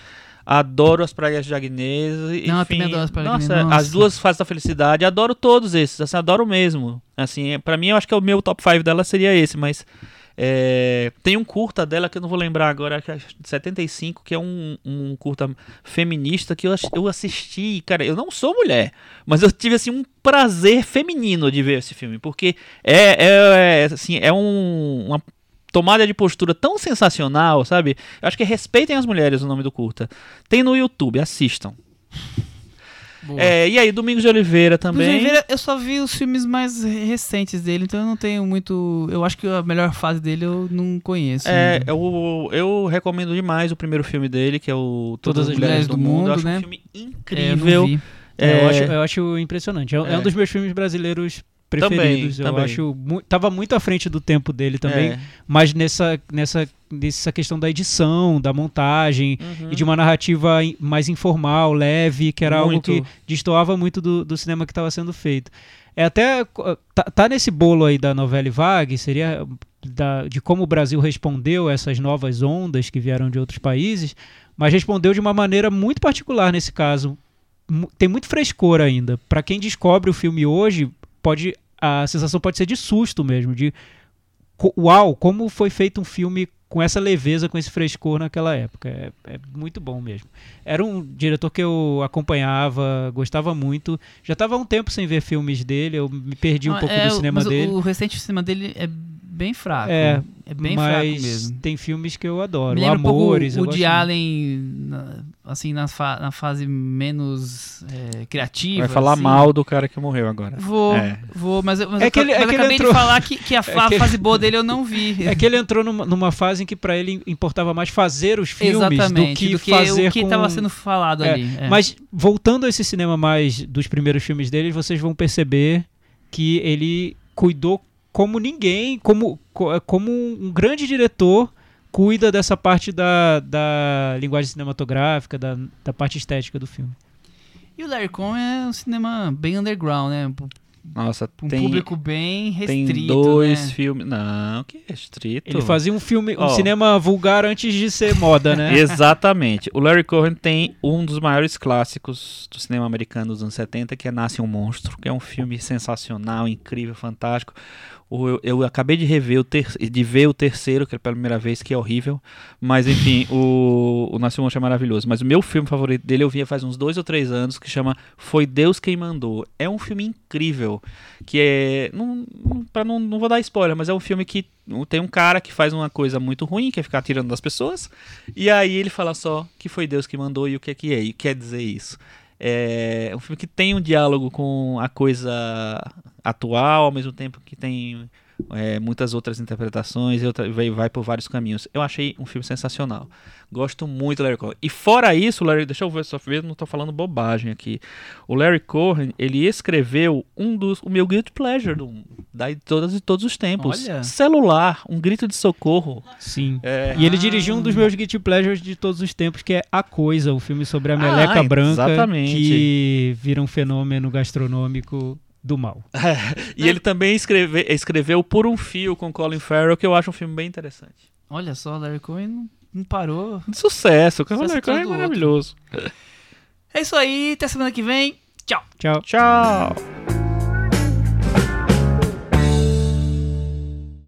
adoro as Praias de enfim, Não, eu também adoro as Praias de nossa, Agnès, as nossa. duas fases da felicidade, adoro todos esses, assim, adoro mesmo, assim, é- pra mim eu acho que o meu top 5 dela seria esse, mas... é, tem um curta dela que eu não vou lembrar agora, que é de 75, que é um, um curta feminista que eu, eu assisti. Cara, eu não sou mulher, mas eu tive assim um prazer feminino de ver esse filme, porque é, é, é, assim, é um- uma tomada de postura tão sensacional, sabe? Eu acho que é Respeitem as Mulheres o nome do curta. Tem no YouTube, assistam. É, e aí, Domingos de Oliveira também. Oliveira, eu só vi os filmes mais recentes dele, então eu não tenho muito. Eu acho que a melhor fase dele eu não conheço. É, eu, eu recomendo demais o primeiro filme dele, que é o Todas as Mulheres do, do Mundo. Mundo, Eu acho né? um filme É, eu incrível. É, eu, É, acho, eu acho impressionante. É, é um É. dos meus filmes brasileiros preferidos. eu também. acho mu- tava muito à frente do tempo dele também, é. mas nessa nessa nessa questão da edição, da montagem Uhum. e de uma narrativa mais informal, leve, que era algo Muito. que destoava muito do, do cinema que estava sendo feito. É até tá, tá nesse bolo aí da novela Vague, seria da- de como o Brasil respondeu a essas novas ondas que vieram de outros países, mas respondeu de uma maneira muito particular nesse caso. Tem muito frescor ainda. Para quem descobre o filme hoje, pode a sensação pode ser de susto mesmo, de uau, como foi feito um filme com essa leveza, com esse frescor naquela época. É, é muito bom mesmo. Era um diretor que eu acompanhava, gostava muito. Já estava há um tempo sem ver filmes dele, eu me perdi um Ah, pouco é, do cinema mas o- dele. O recente cinema dele é bem fraco. É, É bem fraco mas mesmo. tem filmes que eu adoro. Me lembra um pouco Amores, o de. Allen, na- assim, na, fa- na fase menos é, criativa. Vai falar assim. mal do cara que morreu agora. Vou, É. vou, mas, eu- mas É eu, que ele- mas é eu que ele acabei entrou- de falar que, que a fa- que- fase boa dele eu não vi. É que ele entrou numa, numa fase em que para ele importava mais fazer os filmes do Exatamente, que, do que fazer o que com... estava sendo falado É, ali. é. Mas voltando a esse cinema mais dos primeiros filmes dele, vocês vão perceber que ele cuidou como ninguém, como, co- como um grande diretor cuida dessa parte da, da linguagem cinematográfica, da, da parte estética do filme. E o Larry Cohn é um cinema bem underground, né? Nossa, Um tem, público bem restrito, tem dois né? filmes. Não, que restrito. Ele fazia um filme, um Ó. cinema vulgar antes de ser moda, né? Exatamente. O Larry Cohen tem um dos maiores clássicos do cinema americano dos anos 70, que é Nasce um Monstro, que é um filme sensacional, incrível, fantástico. Eu, eu acabei de rever o de ver o terceiro, que é pela primeira vez, que é horrível. Mas enfim, o, o Nasce Monstro é maravilhoso. Mas o meu filme favorito dele eu via faz uns dois ou três anos, que chama Foi Deus Quem Mandou. É um filme incrível. Que é. Não, pra não, não vou dar spoiler, mas é um filme que tem um cara que faz uma coisa muito ruim, que é ficar tirando das pessoas. E aí ele fala só que foi Deus que mandou e o que é que é, e quer dizer isso. É um filme que tem um diálogo com a coisa atual, ao mesmo tempo que tem é, muitas outras interpretações e outra, vai, vai por vários caminhos. Eu achei um filme sensacional. Gosto muito do Larry Cohen. E fora isso, Larry, deixa eu ver, só ver, não tô falando bobagem aqui. O Larry Cohen, ele escreveu um dos, o meu guilty pleasure do, da, de, todas, de todos os tempos. Olha. Celular, um grito de socorro. Sim. É, E ele dirigiu um dos meus guilty pleasures de todos os tempos, que é A Coisa, o filme sobre a meleca Ah, branca exatamente. que vira um fenômeno gastronômico do mal. E ele também escreve, escreveu Por um Fio com Colin Farrell, que eu acho um filme bem interessante. Olha só, o Larry Cohen não, não parou. Sucesso, o Colin Farrell é maravilhoso. É isso aí, até semana que vem. Tchau. Tchau. Tchau!